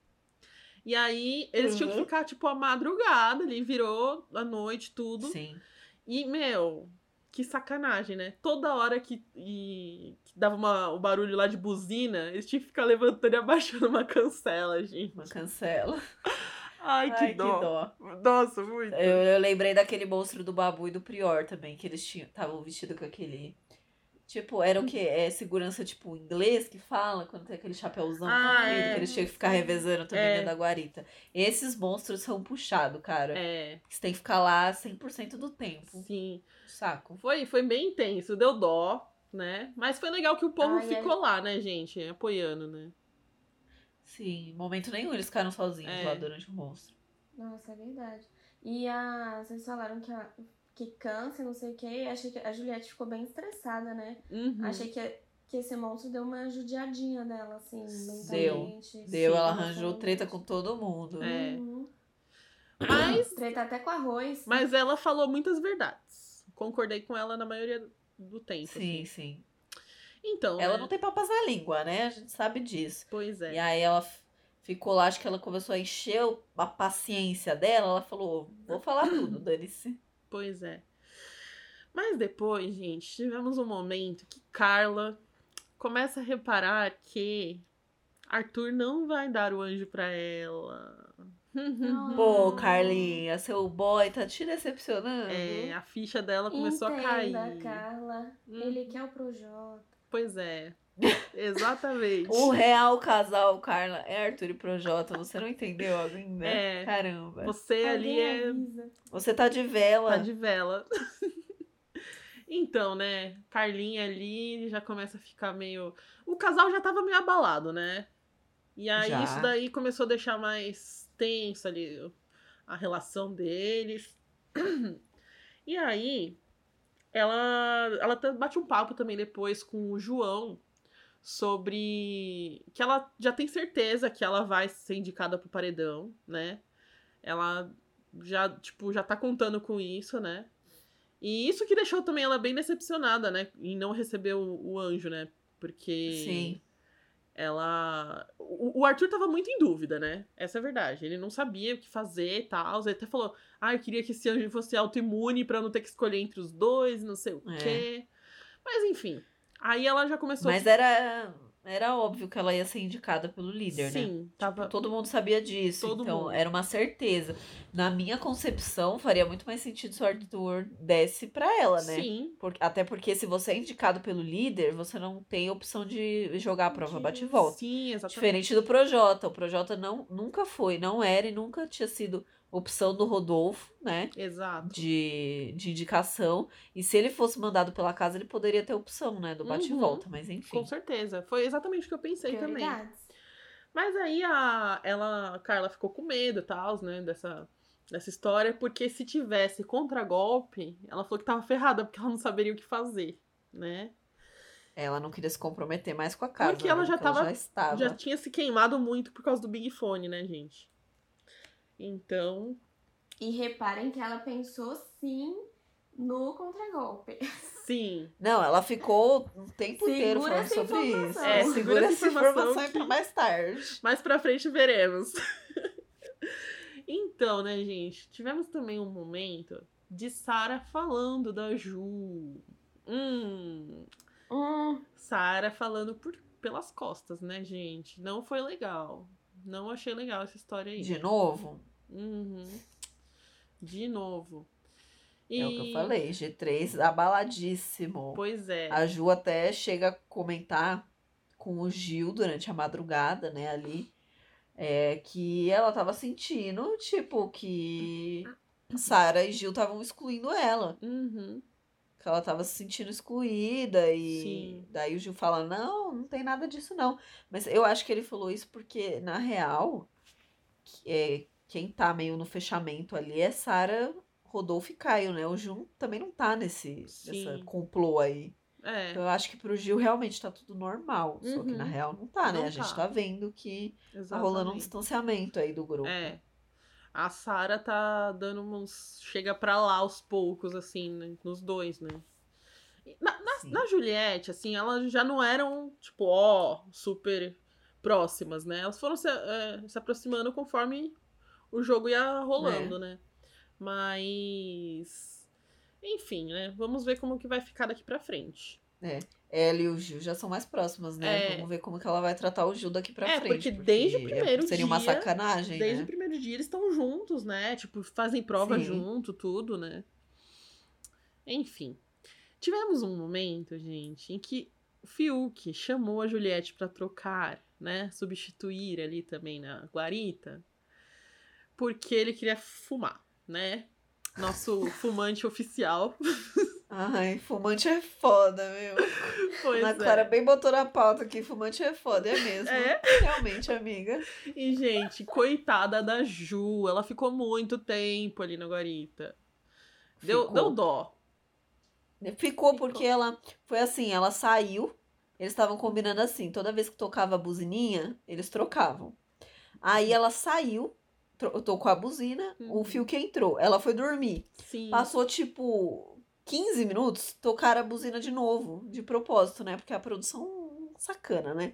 E aí, eles tinham que Uhum. ficar, tipo, a madrugada ali, virou a noite, tudo. Sim. E, meu, que sacanagem, né? Toda hora que, e- que dava uma, o barulho lá de buzina, eles tinham que ficar levantando e [LAUGHS] abaixando uma cancela, gente. Uma cancela. Ai, que, Ai, dó. que dó. Nossa, muito. Eu, eu lembrei daquele monstro do Babu e do Prior também, que eles tinham estavam vestidos com aquele. Tipo, era o quê? É segurança, tipo, inglês que fala, quando tem aquele chapéuzão Ah, comprido, é. que eles tinham que ficar revezando também É. dentro da guarita. Esses monstros são puxados, cara. É, Você tem que ficar lá 100% do tempo. sim. Saco. Foi, foi bem intenso, deu dó, né? Mas foi legal que o povo Ai, ficou lá, né, gente? Apoiando, né? Sim, momento nenhum eles ficaram sozinhos É. lá durante o monstro. Nossa, é verdade. E a. Vocês falaram que, a, que cansa, não sei o quê. Achei que a Juliette ficou bem estressada, né? Uhum. Achei que que esse monstro deu uma judiadinha dela, assim, Deu. mentalmente. Deu, Sim, ela arranjou treta com todo mundo. É. Uhum. Mas, Treta até com arroz. mas ela falou muitas verdades. Concordei com ela na maioria do tempo. Sim, assim. sim. Então, Ela né? não tem papas na língua, né? A gente sabe disso. Pois é. E aí ela ficou lá, acho que ela começou a encher a paciência dela. Ela falou: vou falar tudo, [CLEARS THROAT] dane-se. Pois é. Mas depois, gente, tivemos um momento que Carla começa a reparar que Arthur não vai dar o anjo pra ela. Pô, Carlinha, seu boy tá te decepcionando. É, a ficha dela começou a cair. Entenda, Carla. Hum. Ele quer o Projota. Pois é. Exatamente. O real casal, Carla, é Arthur e Projota. Você não entendeu ainda? É. Caramba. Você ali é avisa. Você tá de vela. Tá de vela. [LAUGHS] então, né? Carlinha ali já começa a ficar meio. O casal já tava meio abalado, né? E aí Já. isso daí começou a deixar mais tenso ali a relação deles. [CLEARS THROAT] E aí ela, ela bate um papo também depois com o João sobre que ela já tem certeza que ela vai ser indicada pro paredão, né? Ela já, tipo, já tá contando com isso, né? E isso que deixou também ela bem decepcionada, né? Em não receber o, o anjo, né? Porque Sim. ela. O, o Arthur tava muito em dúvida, né? Essa é a verdade. Ele não sabia o que fazer e tal. Ele até falou: Ah, eu queria que esse anjo fosse autoimune pra eu não ter que escolher entre os dois, não sei o É. quê. Mas enfim. Aí ela já começou Mas era, era óbvio que ela ia ser indicada pelo líder, né? Sim, tava. Todo mundo sabia disso, Todo então mundo. era uma certeza. Na minha concepção, faria muito mais sentido se o Arthur desse pra ela, né? Sim, Por- até porque se você é indicado pelo líder, você não tem opção de jogar a prova De- bate e volta. sim, exatamente. Diferente do Projota. O Projota não, nunca foi, não era e nunca tinha sido opção do Rodolfo, né? Exato. De, de indicação. E se ele fosse mandado pela casa, ele poderia ter opção, né? Do bate Uhum. e volta. Mas enfim. Com certeza. Foi exatamente o que eu pensei também. Mas aí a ela, a Carla ficou com medo e tal, né, dessa, dessa história, porque se tivesse contragolpe, ela falou que tava ferrada, porque ela não saberia o que fazer, né? Ela não queria se comprometer mais com a casa. Porque ela né? já tava- já estava. Já tinha se queimado muito por causa do Big Fone, né, gente? Então, E reparem que ela pensou sim no contragolpe. sim. Não, ela ficou um tempo Segura inteiro falando essa sobre isso. informação. É, segura, segura essa essa informação informação pra mais tarde. Mais pra frente veremos. [LAUGHS] então, né, gente? Tivemos também um momento de Sara falando da Ju. Hum, Hum, Sara falando por, pelas costas, né, gente? Não foi legal. Não achei legal essa história aí. De novo, Uhum. De novo. é o que eu falei. G3 abaladíssimo. Pois é. A Ju até chega a comentar com o Gil durante a madrugada, né, ali, é, que ela tava sentindo, tipo, que Sara e Gil estavam excluindo ela. Uhum. Que ela tava se sentindo excluída e Sim. daí o Gil fala, não, não tem nada disso não. Mas eu acho que ele falou isso porque, na real, que- é, quem tá meio no fechamento ali é Sara, Rodolfo e Caio, né? O Gil também não tá nesse nessa complô aí. É. Então eu acho que pro Gil realmente tá tudo normal. Só que na Uhum. real não tá, né? Não a gente tá. tá vendo que tá rolando um exatamente. distanciamento aí do grupo. É. A Sara tá dando uns. Chega pra lá aos poucos, assim, né, nos dois, né? Na, na, na Juliette, assim, elas já não eram, tipo, ó, super próximas, né? Elas foram se, é, se aproximando conforme o jogo ia rolando, né? Mas. Enfim, né? Vamos ver como que vai ficar daqui pra frente. Ela e o Gil já são mais próximas, né? É. Vamos ver como que ela vai tratar o Gil daqui pra É, frente. porque desde o é- primeiro Seria uma dia- sacanagem, Desde né? o primeiro dia eles estão juntos, né? Tipo, fazem prova Sim. junto, tudo, né? Enfim. Tivemos um momento, gente, em que o Fiuk chamou a Juliette pra trocar, né? Substituir ali também na guarita. Porque ele queria fumar, né? Nosso fumante oficial. Ai, fumante é foda, meu. Pois Ana é. Clara bem botou na pauta aqui, fumante é foda, é mesmo. É. Realmente, amiga. E, gente, coitada da Ju. Ela ficou muito tempo ali na guarita. Deu, Ficou. deu dó. Ficou porque ela foi assim, ela saiu Eles estavam combinando assim, toda vez que tocava a buzininha, eles trocavam. Aí ela saiu, tocou a buzina, o Uhum. fio que entrou. Ela foi dormir. Sim. Passou tipo 15 minutos, tocaram a buzina de novo, de propósito, né? Porque a produção sacana, né?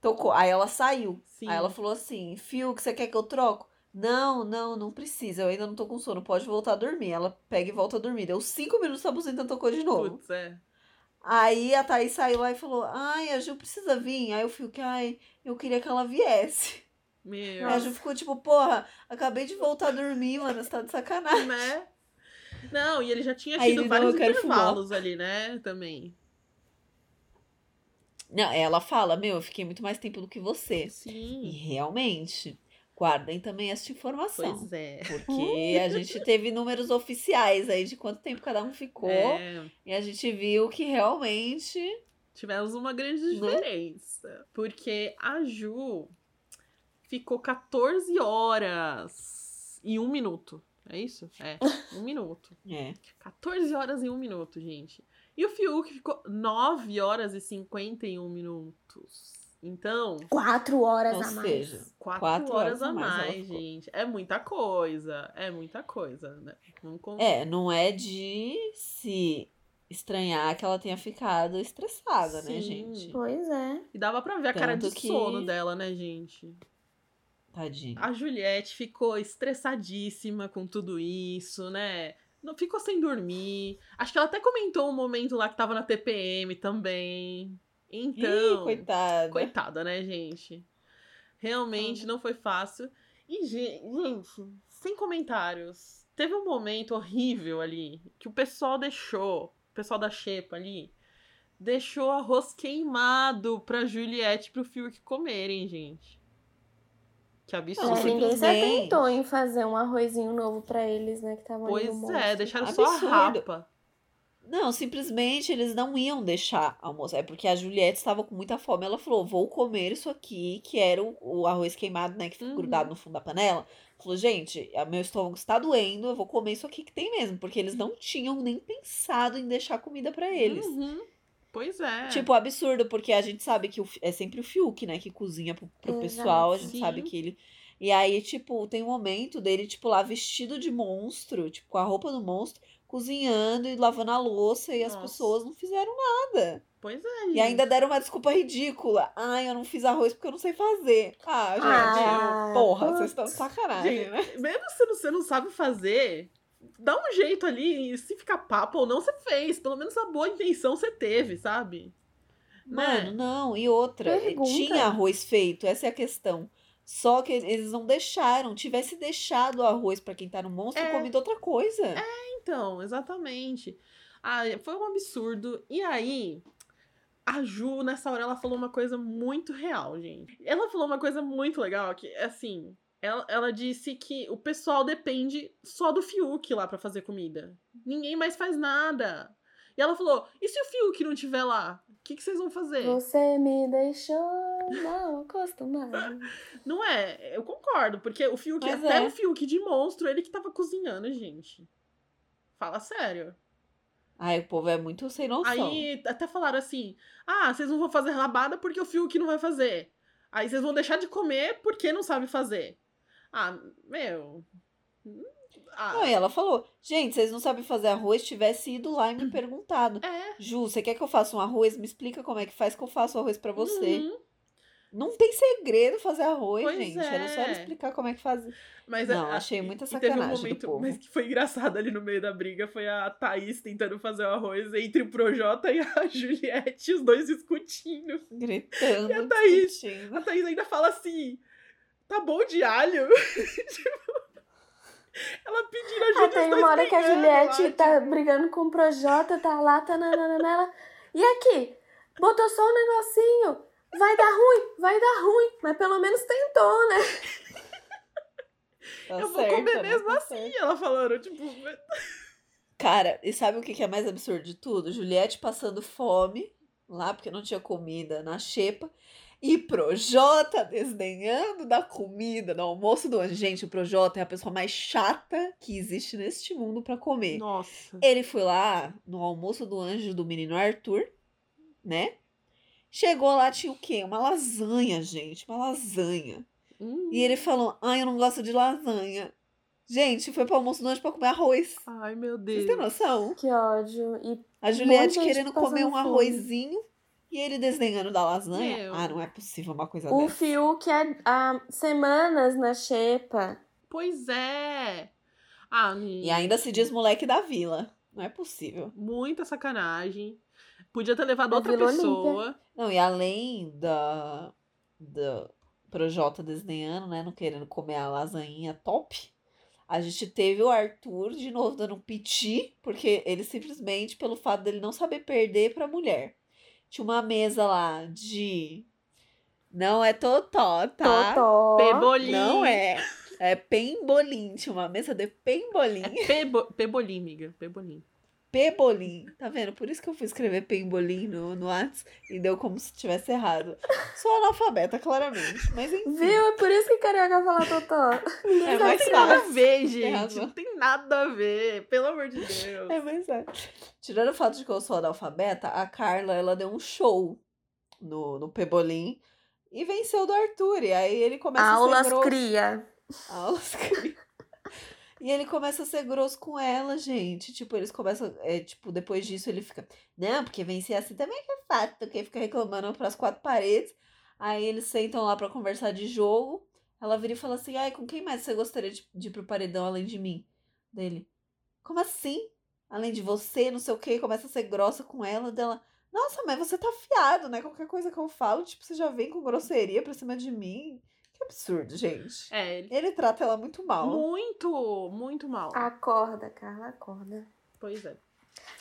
Tocou. Aí ela saiu. Sim. Aí ela falou assim: Fio, que você quer que eu troco? Não, não, não precisa. Eu ainda não tô com sono. Pode voltar a dormir. Ela pega e volta a dormir. Deu cinco minutos, a buzina tocou de novo. Putz, é. Aí a Thaís saiu lá e falou: Ai, a Ju precisa vir. Aí eu que, ai, eu queria que ela viesse. Meu. A Ju ficou tipo, porra, acabei de voltar a dormir, mano. Você tá de sacanagem. né? Não, e ele já tinha Aí tido não, vários fumar. intervalos ali, né? Também. Não, ela fala, meu, eu fiquei muito mais tempo do que você. E Sim. realmente, guardem também essa informação. Pois é. Porque a gente teve números oficiais aí de quanto tempo cada um ficou. É, E a gente viu que realmente. tivemos uma grande Né? diferença. Porque a Ju ficou 14 horas e um minuto. É isso? É, um minuto. [LAUGHS] É. 14 horas e um minuto, gente. E o Fiuk ficou 9 horas e 51 minutos. Então, Quatro horas Ou a mais. seja, 4 Quatro horas horas a mais mais, gente. É muita coisa. É muita coisa, né? Vamos con- É, não é de se estranhar que ela tenha ficado estressada, né, Sim. gente? Pois é. E dava pra ver a cara de Tanto que- sono dela, né, gente? Tadinha. A Juliette ficou estressadíssima com tudo isso, né? Não ficou sem dormir. Acho que ela até comentou um momento lá que tava na TPM também. Então, Ih, coitada. coitada, né, gente? Realmente não foi fácil. E, ge- gente, sem comentários. Teve um momento horrível ali que o pessoal deixou, o pessoal da Xepa ali, deixou arroz queimado pra Juliette e pro Fiuk comerem, gente. Que absurdo. É, ninguém se atentou em fazer um arrozinho novo pra eles, né? Que estavam Pois é, deixaram só a Absurdo. rapa. Não, simplesmente eles não iam deixar almoçar. É porque a Juliette estava com muita fome. Ela falou: vou comer isso aqui, que era o, o arroz queimado, né? Que fica Uhum. grudado no fundo da panela. Falou, gente, meu estômago está doendo, eu vou comer isso aqui que tem mesmo. Porque eles não tinham nem pensado em deixar comida pra eles. Uhum. Pois é. Tipo, absurdo, porque a gente sabe que o é sempre o Fiuk, né, que cozinha pro, pro pessoal, a gente Sim. sabe que ele. E aí, tipo, tem um momento dele, tipo, lá vestido de monstro, tipo, com a roupa do monstro, cozinhando e lavando a louça, e as Nossa. pessoas não fizeram nada. Pois é. E ainda deram uma desculpa ridícula. Ai, eu não fiz arroz porque eu não sei fazer. Ah, gente, Ah, porra, putz. vocês estão de sacanagem, Gente, né? mesmo se você não sabe fazer, dá um jeito ali. E se ficar papo ou não, você fez. Pelo menos a boa intenção você teve, sabe? Mano, Né? não. E outra, Pergunta. tinha arroz feito, essa é a questão. Só que eles não deixaram. Tivesse deixado o arroz pra quem tá no monstro, É. comido outra coisa. Então, exatamente. Ah, foi um absurdo. E aí, a Ju, nessa hora, ela falou uma coisa muito real, gente. Ela falou uma coisa muito legal, que, assim, ela, ela disse que o pessoal depende só do Fiuk lá pra fazer comida. Ninguém mais faz nada. E ela falou, e se o Fiuk não estiver lá? O que, que vocês vão fazer? Você me deixou mal acostumado. [LAUGHS] Não é? Eu concordo, porque o Fiuk, Mas até é. o Fiuk de monstro, ele que tava cozinhando, gente. Fala sério. Ai, o povo é muito sem noção. Aí até falaram assim: ah, vocês não vão fazer rabada porque o Fiuk não vai fazer. Aí vocês vão deixar de comer porque não sabe fazer. Ah, meu. Ah, Não, e ela falou, gente, vocês não sabem fazer arroz, tivesse ido lá e me perguntado. é. Ju, você quer que eu faça um arroz? Me explica como é que faz que eu faço arroz pra você. Uhum. Não tem segredo fazer arroz, Pois gente. Era só ela é. explicar como é que faz. Mas Não, a- achei muita e teve um sacanagem do momento, povo. Mas que foi engraçado ali no meio da briga foi a Thaís tentando fazer o arroz entre o Projota e a [LAUGHS] Juliette, os dois discutindo. Gritando, E a Thaís? A Thaís ainda fala assim: tá bom de alho? [LAUGHS] Tipo, ela pedindo ajuda Ah, tem os dois uma hora que a Juliette lá, tá tipo, brigando com o Projota, tá lá, tá nananana. E aqui? Botou só um negocinho. Vai dar ruim, vai dar ruim. Mas pelo menos tentou, né? Tá Eu vou certo, comer né? mesmo Tá assim, certo. ela falando, tipo, Cara, e sabe o que que é mais absurdo de tudo? Juliette passando fome lá porque não tinha comida na xepa. E Projota desdenhando da comida, do almoço do anjo. Gente, o Projota é a pessoa mais chata que existe neste mundo pra comer. nossa. Ele foi lá no almoço do anjo do menino Arthur, né? Chegou lá, tinha o quê? Uma lasanha, gente. Uma lasanha. Hum. E ele falou: Ai, eu não gosto de lasanha. Gente, foi pro almoço noite pra comer arroz. Ai, meu Vocês Deus. têm noção? Que ódio. E A Juliette querendo comer um fome. arrozinho e ele desdenhando da lasanha. Meu. Ah, não é possível uma coisa o dessa. Fiuk é há semanas na xepa. Pois é. Ah, E ainda se diz moleque da vila. Não é possível. muita sacanagem. Podia ter levado Da outra Vila pessoa. Não, e além da, da Projota desdenhando, né? Não querendo comer a lasanha top. A gente teve o Arthur de novo dando um piti, porque ele simplesmente, pelo fato dele não saber perder pra mulher. Tinha uma mesa lá de. Não é totó, tá? Totó. Pebolim. Não é. É pembolim. Tinha uma mesa de pembolim. É pebo, pebolim, amiga. Pebolim. Pebolim. Tá vendo? Por isso que eu fui escrever pembolim no, no Whats e deu como se tivesse errado. Sou analfabeta, claramente. Mas enfim. Viu? É por isso que carioca fala Totó. [LAUGHS] Ninguém É, Não tem tá. nada a ver, gente. razão. Não tem nada a ver. Pelo amor de Deus. É, mas é. Tirando o fato de que eu sou analfabeta, a Carla, ela deu um show no, no Pebolim e venceu do Arthur. E aí ele começa a Aulas ser grosso. cria. Aulas [LAUGHS] cria. E ele começa a ser grosso com ela, gente. Tipo, eles começam. É, tipo, depois disso ele fica. Não, porque vencer assim também é fácil. Porque fica reclamando pras quatro paredes. Aí eles sentam lá pra conversar de jogo. Ela vira e fala assim: Ai, com quem mais você gostaria de, de ir pro paredão além de mim? Dele. Como assim? Além de você, não sei o que, começa a ser grossa com ela, dela. Nossa, mas você tá afiado, né? Qualquer coisa que eu falo, tipo, você já vem com grosseria pra cima de mim. Que absurdo, gente. É, ele... Ele trata ela muito mal. muito, muito mal. Acorda, Carla, acorda. Pois é.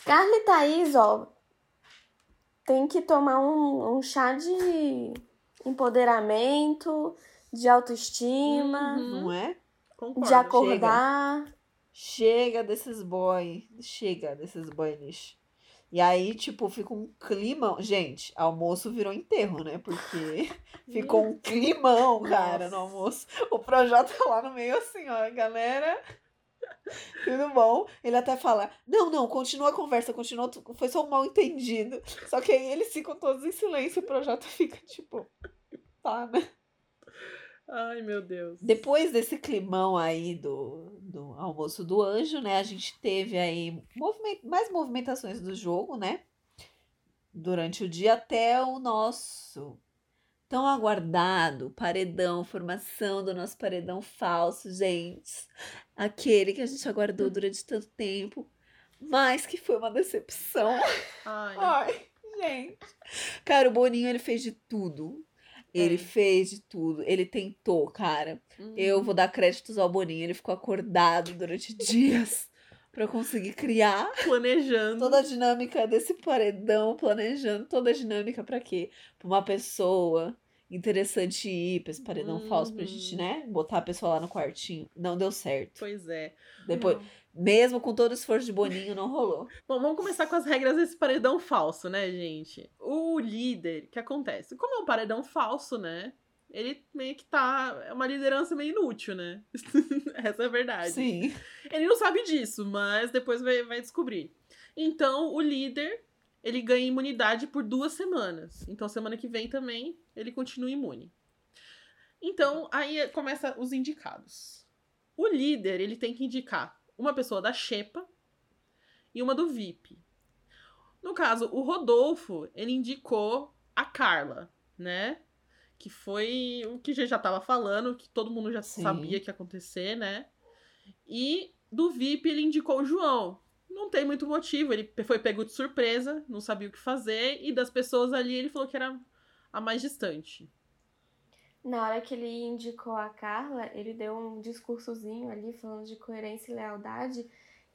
Carla e Thaís, ó, tem que tomar um, um chá de empoderamento, de autoestima, Uhum. Não é? Concordo. de acordar. Chega desses boy. Chega desses boy lixo. E aí, tipo, fica um climão. Gente, almoço virou enterro, né? Porque [LAUGHS] ficou um climão, cara, no almoço. O Projota lá no meio, assim, ó, galera. [LAUGHS] Tudo bom? Ele até fala: Não, não, continua a conversa, continua. Foi só um mal entendido. Só que aí eles ficam todos em silêncio. O Projota [LAUGHS] fica tipo: Tá, né? Ai, meu Deus. Depois desse climão aí do, do almoço do anjo, né? A gente teve aí movime- mais movimentações do jogo, né? Durante o dia até o nosso tão aguardado paredão, formação do nosso paredão falso, gente. Aquele que a gente aguardou durante tanto tempo, mas que foi uma decepção. Ai, [LAUGHS] Ai, gente. Cara, o Boninho, ele fez de tudo. Ele É. fez de tudo. Ele tentou, cara. Eu Uhum. vou dar créditos ao Boninho. Ele ficou acordado durante [LAUGHS] dias pra conseguir criar planejando. toda a dinâmica desse paredão, planejando toda a dinâmica pra quê? Pra uma pessoa interessante ir pra esse paredão falso pra gente, Uhum. né? Botar a pessoa lá no quartinho. Não deu certo. Pois é. Depois, Não. Mesmo com todo o esforço de Boninho, não rolou. Bom, vamos começar com as regras desse paredão falso, né, gente? O líder, o que acontece? Como é um paredão falso, né? Ele meio que tá. É uma liderança meio inútil, né? [LAUGHS] Essa é a verdade. Sim. Ele não sabe disso, mas depois vai, vai descobrir. Então, o líder, ele ganha imunidade por duas semanas. Então, semana que vem também, ele continua imune. Então, aí começa os indicados. O líder, ele tem que indicar uma pessoa da Xepa e uma do VIP. No caso, o Rodolfo, ele indicou a Carla, né? Que foi o que a gente já tava falando, que todo mundo já Sim. sabia que ia acontecer, né? E do VIP ele indicou o João. Não tem muito motivo, ele foi pego de surpresa, não sabia o que fazer, e das pessoas ali ele falou que era a mais distante. Na hora que ele indicou a Carla, ele deu um discursozinho ali falando de coerência e lealdade.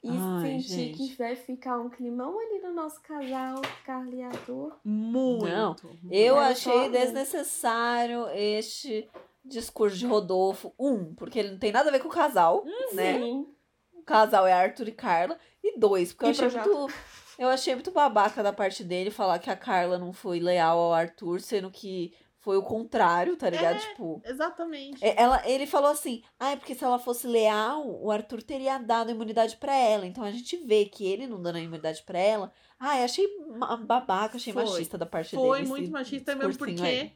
E Ai, senti gente. que vai ficar um climão ali no nosso casal, Carla e Arthur. Muito. Não, Eu Era achei só desnecessário este discurso de Rodolfo. Um, porque ele não tem nada a ver com o casal, né? Sim. O casal é Arthur e Carla. E dois, porque eu E achei Projota. muito. Eu achei muito babaca da parte dele falar que a Carla não foi leal ao Arthur, sendo que foi o contrário, tá ligado? É. Tipo, Exatamente. é, ela, ele falou assim: ah, é porque se ela fosse leal, o Arthur teria dado a imunidade pra ela. Então a gente vê que ele não dando a imunidade pra ela. Ah, eu achei babaca, achei Foi. machista da parte dele. Foi esse muito machista mesmo porque aí.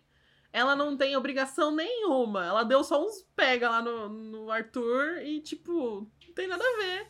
ela não tem obrigação nenhuma. Ela deu só uns pega lá no, no Arthur e, tipo, não tem nada a ver.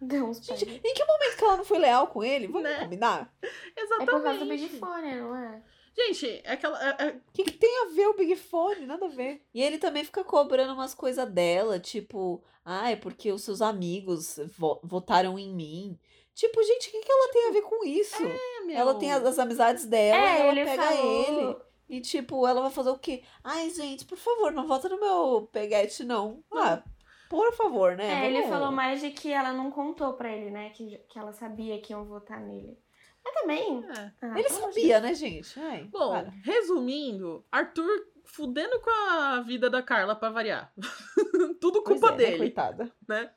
Deu uns Gente, pega. em que momento que ela não foi leal com ele? Vamos Né? combinar? É Exatamente. por causa do Big Fone, não é? Gente, é aquela. é- é- O que, que tem a ver o Big Fone? Nada a ver. E ele também fica cobrando umas coisas dela, tipo, ah, é porque os seus amigos vo- votaram em mim. Tipo, gente, o que, que ela tem a ver com isso? é, meu. Ela tem as, as amizades dela, e é, ela ele pega falou... ele. E, tipo, ela vai fazer o quê? Ai, gente, por favor, não vota no meu peguete, não. Ah, por favor, né? É, ele falou mais de que ela não contou pra ele, né? Que, que ela sabia que iam votar nele. Mas também. É. ah, Ele sabia, né, gente? Ai, Bom, para. resumindo, Arthur fudendo com a vida da Carla pra variar. [LAUGHS] Tudo Pois culpa é, né, dele, coitada. né?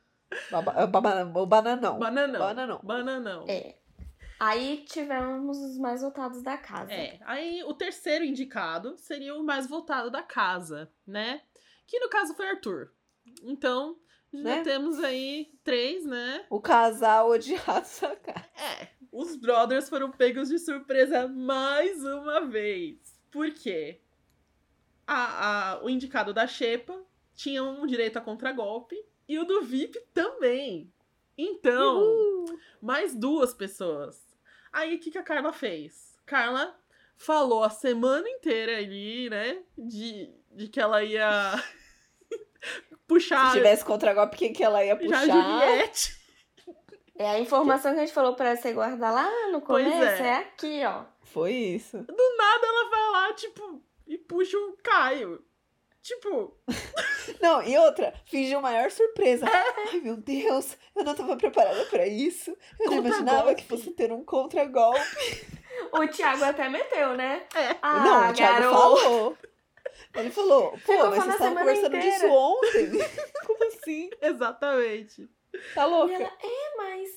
Baba- O bananão. Bananão. Bananão. Bananão. É. Aí tivemos os mais votados da casa. É, aí o terceiro indicado seria o mais votado da casa, né? Que no caso foi Arthur. Então, já Né? temos aí três, né? O casal odiado sacar. É, os brothers foram pegos de surpresa mais uma vez. Por quê? A, a- o indicado da Xepa tinha um direito a contragolpe e o do VIP também. Então, mais duas pessoas. Aí o que, que a Carla fez? Carla falou a semana inteira ali, né? De, de que ela ia [LAUGHS] puxar Se tivesse contragolpe, quem que ela ia já puxar? a Juliette. É a informação que a gente falou pra você guardar lá no Pois começo. é. É. aqui, ó. Foi isso. Do nada ela vai lá, tipo, e puxa o Caio. Tipo, [LAUGHS] Não, e outra, fingiu maior surpresa. É. Ai, meu Deus, eu não tava preparada pra isso. Eu não imaginava que fosse ter um contragolpe. O Thiago até meteu, né? É. Ah, não, o Thiago garoto. falou. Ele falou, pô, Ficou mas vocês estavam semana conversando inteira. disso ontem. [LAUGHS] Como assim? exatamente. Tá E louca? ela, é, mas.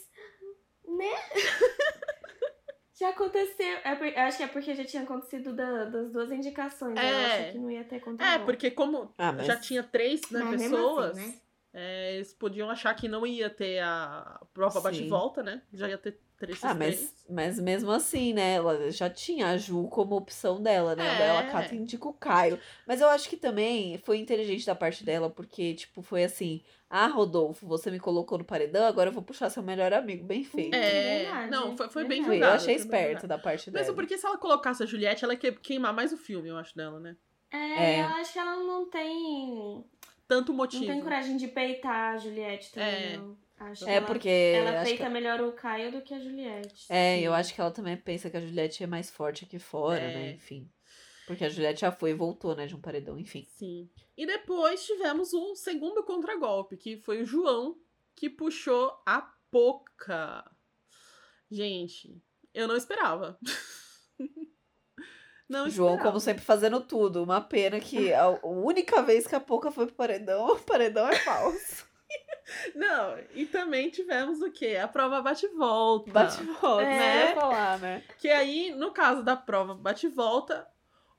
Né? [LAUGHS] já aconteceu. É por- acho que é porque já tinha acontecido da- das duas indicações. É. Eu achei que não ia ter É, contragolpe. porque como Ah, mas- já tinha três né, Mas pessoas, assim, né? é, eles podiam achar que não ia ter a prova Sim. bate-volta, né? Já ia ter três Ah, mas, mas mesmo assim, né? Ela já tinha a Ju como opção dela, né? É. Ela cata e indica o Caio. Mas eu acho que também foi inteligente da parte dela, porque, tipo, foi assim: Ah, Rodolfo, você me colocou no paredão, agora eu vou puxar seu melhor amigo. Bem feito. É, Verdade, não, foi, foi bem verdade. eu achei esperto da parte dela. Mesmo porque se ela colocasse a Juliette, ela ia que- queimar mais o filme, eu acho, dela, né? É, É. eu acho que ela não tem. Tanto Não motivo. tem coragem de peitar a Juliette também, É. não. Acho É que ela- porque. Ela acho peita que- melhor o Caio do que a Juliette. É, eu acho que ela também pensa que a Juliette é mais forte aqui fora, É. né? Enfim. Porque a Juliette já foi e voltou, né? De um paredão, enfim. Sim. E depois tivemos o segundo contragolpe, que foi o João, que puxou a Poca. Gente, eu não esperava. [LAUGHS] não João, esperava. como sempre, fazendo tudo. Uma pena que a a única vez que a Poca foi pro paredão, [LAUGHS] o paredão é falso. Não, e também tivemos o quê? A prova bate-volta. Bate e volta, É. né? Eu ia falar, né? Que aí, no caso da prova bate-volta,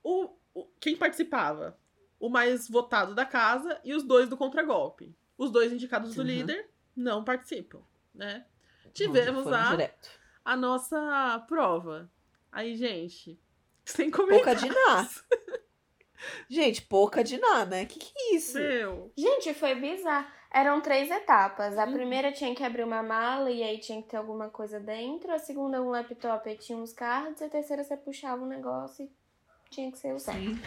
o, o- quem participava? O mais votado da casa e os dois do contragolpe. Os dois indicados do Uhum. líder não participam, né? Tivemos a, direto. a nossa prova. Aí, gente, [LAUGHS] sem Pouca comentar. de nada. Gente, pouca de nada, né? Que que é isso? Meu, Gente, foi bizarro. Eram três etapas. A Uhum. primeira tinha que abrir uma mala e aí tinha que ter alguma coisa dentro. A segunda, um laptop e tinha uns cards. A terceira, você puxava um negócio e tinha que ser o certo. Sim.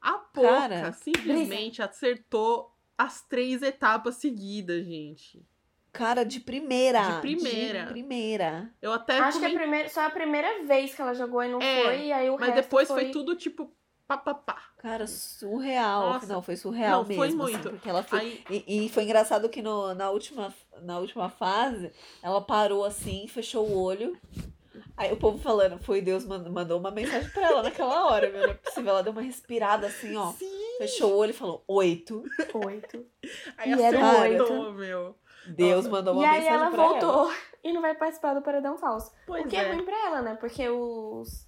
a Poca Cara, simplesmente acertou as três etapas seguidas, gente. Cara, de primeira. De primeira. De primeira. Eu até Acho que a primeira, só a primeira vez que ela jogou e não É, foi. E aí o Mas resto depois foi... foi tudo tipo pá, pá, pá. Cara, surreal. Nossa. Não, foi surreal Não, foi mesmo. assim, muito. porque ela foi. Aí, E, e foi engraçado que no, na, última, na última fase, ela parou assim, fechou o olho. Aí o povo falando, foi Deus mand- mandou uma mensagem pra ela naquela hora, meu. Não é possível. Ela deu uma respirada assim, ó. sim, Fechou o olho e falou, oito. oito. aí E era oito. meu. Deus Nossa. mandou uma E aí mensagem ela pra ela. voltou e não vai participar do paredão falso. Pois o que é. ruim pra ela, né? Porque os.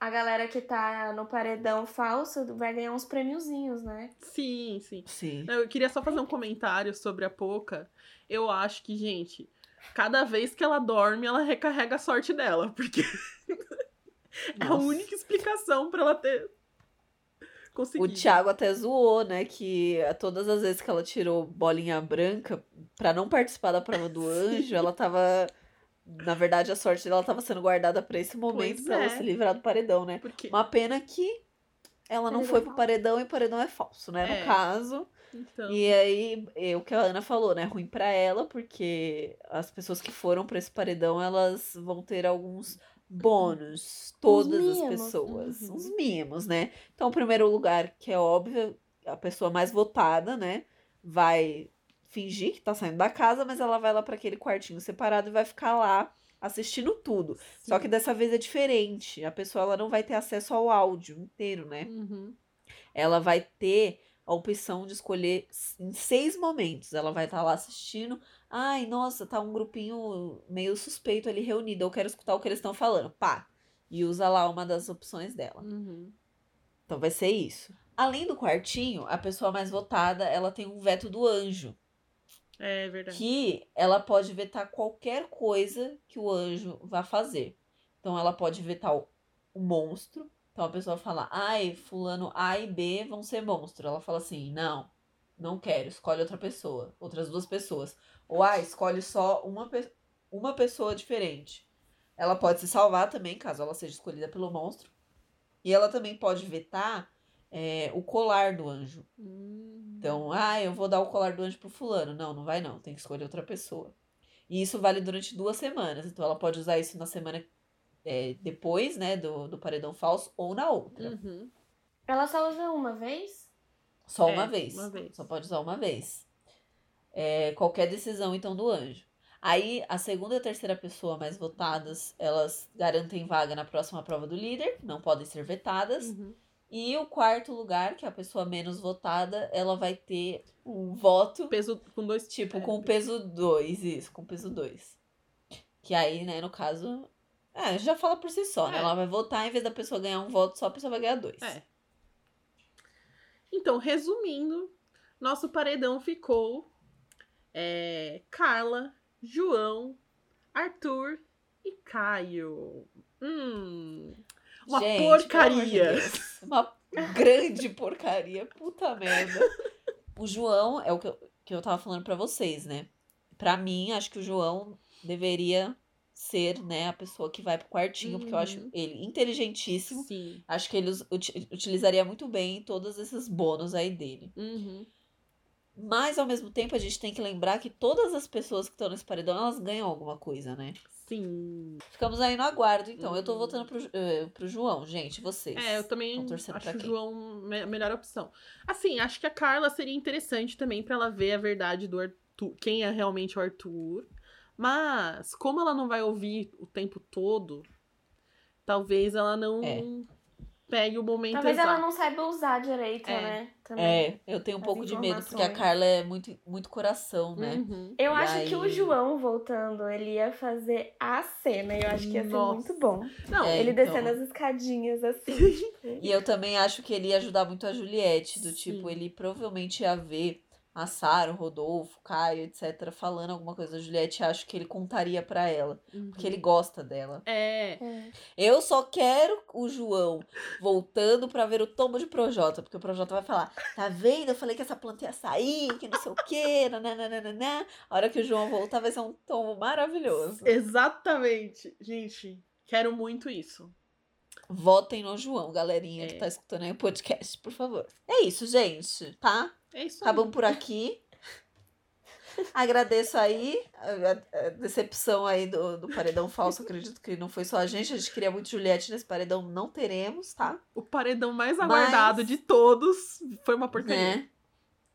A galera que tá no paredão falso vai ganhar uns prêmiozinhos, né? Sim, sim. Sim. Eu queria só fazer um comentário sobre a Poca. Eu acho que, gente, cada vez que ela dorme, ela recarrega a sorte dela, [LAUGHS] porque é a única explicação pra ela ter conseguido. O Thiago até zoou, né? Que todas as vezes que ela tirou bolinha branca, pra não participar da prova do [LAUGHS] anjo, ela tava. Na verdade, a sorte dela tava sendo guardada pra esse momento, Pois pra ela é. se livrar do paredão, né? Porque, Uma pena que ela não Paredão foi pro paredão e o paredão é falso, né? É. No caso. então, E aí, é o que a Ana falou, né? Ruim pra ela, porque as pessoas que foram pra esse paredão, elas vão ter alguns bônus. Todas as pessoas. Uhum. Uns mimos, né? Então, o primeiro lugar, que é óbvio, a pessoa mais votada, né? Vai fingir que tá saindo da casa, mas ela vai lá pra aquele quartinho separado e vai ficar lá assistindo tudo. Só sim. que dessa vez é diferente. A pessoa ela não vai ter acesso ao áudio inteiro, né? Uhum. ela vai ter a opção de escolher em seis momentos. Ela vai estar lá assistindo. Ai, nossa, tá um grupinho meio suspeito ali reunido. Eu quero escutar o que eles estão falando. Pá! E usa lá uma das opções dela. Uhum. Então vai ser isso. Além do quartinho, a pessoa mais votada, ela tem um veto do anjo. É verdade. Que ela pode vetar qualquer coisa que o anjo vá fazer. Então ela pode vetar o, o monstro. Então a pessoa fala, ai, fulano A e B vão ser monstro. Ela fala assim, não, não quero, escolhe outra pessoa, outras duas pessoas. Ou ah, escolhe só uma, pe- uma pessoa diferente. Ela pode se salvar também, caso ela seja escolhida pelo monstro. E ela também pode vetar é, o colar do anjo. Hum. Então, ah, eu vou dar o colar do anjo pro fulano. Não, não vai não. Tem que escolher outra pessoa. E isso vale durante duas semanas. Então, ela pode usar isso na semana é, depois, né, do, do paredão falso ou na outra. Uhum. Ela só usa uma vez? Só É, uma vez. uma vez. Só pode usar uma vez. É, qualquer decisão, então, do anjo. Aí, a segunda e a terceira pessoa mais votadas, elas garantem vaga na próxima prova do líder, não podem ser vetadas. Uhum. E o quarto lugar, que é a pessoa menos votada, ela vai ter um voto Peso com dois Tipo, é, com peso 2, isso, com peso 2. Que aí, né, no caso. É, já fala por si só, né? É. Ela vai votar, em vez da pessoa ganhar um voto, só a pessoa vai ganhar dois. É. Então, resumindo, nosso paredão ficou é, Carla, João, Arthur e Caio. Hum, uma Gente, de porcaria. Uma grande porcaria. Puta merda. O João é o que eu, que eu tava falando pra vocês, né? Pra mim, acho que o João deveria ser, né, a pessoa que vai pro quartinho, porque eu acho Uhum. ele inteligentíssimo. Sim. Acho que ele uti- utilizaria muito bem todos esses bônus aí dele. Uhum. Mas, ao mesmo tempo, a gente tem que lembrar que todas as pessoas que estão nesse paredão, elas ganham alguma coisa, né? Sim. Ficamos aí no aguardo, então. Eu tô Uhum. votando pro, eh, pro João, gente, vocês. É, eu também acho o? João a melhor opção. Assim, acho que a Carla seria interessante também pra ela ver a verdade do Arthur, quem é realmente o Arthur. Mas, como ela não vai ouvir o tempo todo, talvez ela não É. pegue o momento Talvez exato. ela não saiba usar direito, É. né? Também. É, eu tenho um As pouco de medo, porque a. Carla é muito, muito coração, né? Uhum. Eu E acho que o aí- João voltando, ele ia fazer a cena. Eu acho que ia ser Nossa. muito bom. Não, É, ele então. descendo as escadinhas assim. [LAUGHS] tipo. E eu também acho que ele ia ajudar muito a Juliette, do Sim. tipo, ele provavelmente ia ver a Sara, o Rodolfo, o Caio, etc., falando alguma coisa da Juliette, acho que ele contaria pra ela, Uhum. porque ele gosta dela. É. É. Eu só quero o João voltando pra ver o tombo de Projota, porque o Projota vai falar: tá vendo? Eu falei que essa planta ia sair, que não sei o quê, nananana. A hora que o João voltar vai ser um tombo maravilhoso. Exatamente. Gente, quero muito isso. Votem no João, galerinha que É. tá escutando aí o podcast, por favor. É isso, gente, tá? É isso aí. Acabamos por aqui. [LAUGHS] Agradeço aí a, decepção aí do, do paredão falso. Acredito que não foi só a gente. A gente queria muito Juliette nesse paredão. Não teremos, tá? O paredão mais Mas- aguardado de todos foi uma porcaria. Né?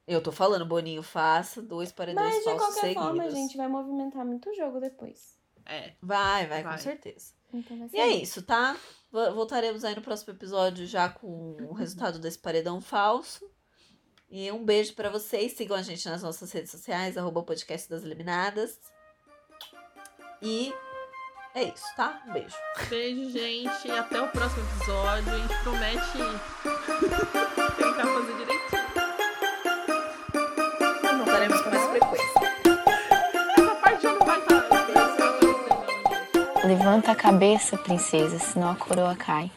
Eu tô falando, Boninho, faça dois paredões Mas de falsos qualquer seguidos. forma, a gente vai movimentar muito o jogo depois. É. Vai, vai, Vai. com certeza. Então vai E é isso, tá? Vo- Voltaremos aí no próximo episódio já com o resultado desse paredão falso. E um beijo pra vocês. Sigam a gente nas nossas redes sociais, arroba podcast das eliminadas. E É isso, tá? Um beijo. Beijo, gente. Até o próximo episódio. A gente promete [LAUGHS] tentar fazer direitinho. Levanta a cabeça, princesa, senão a coroa cai.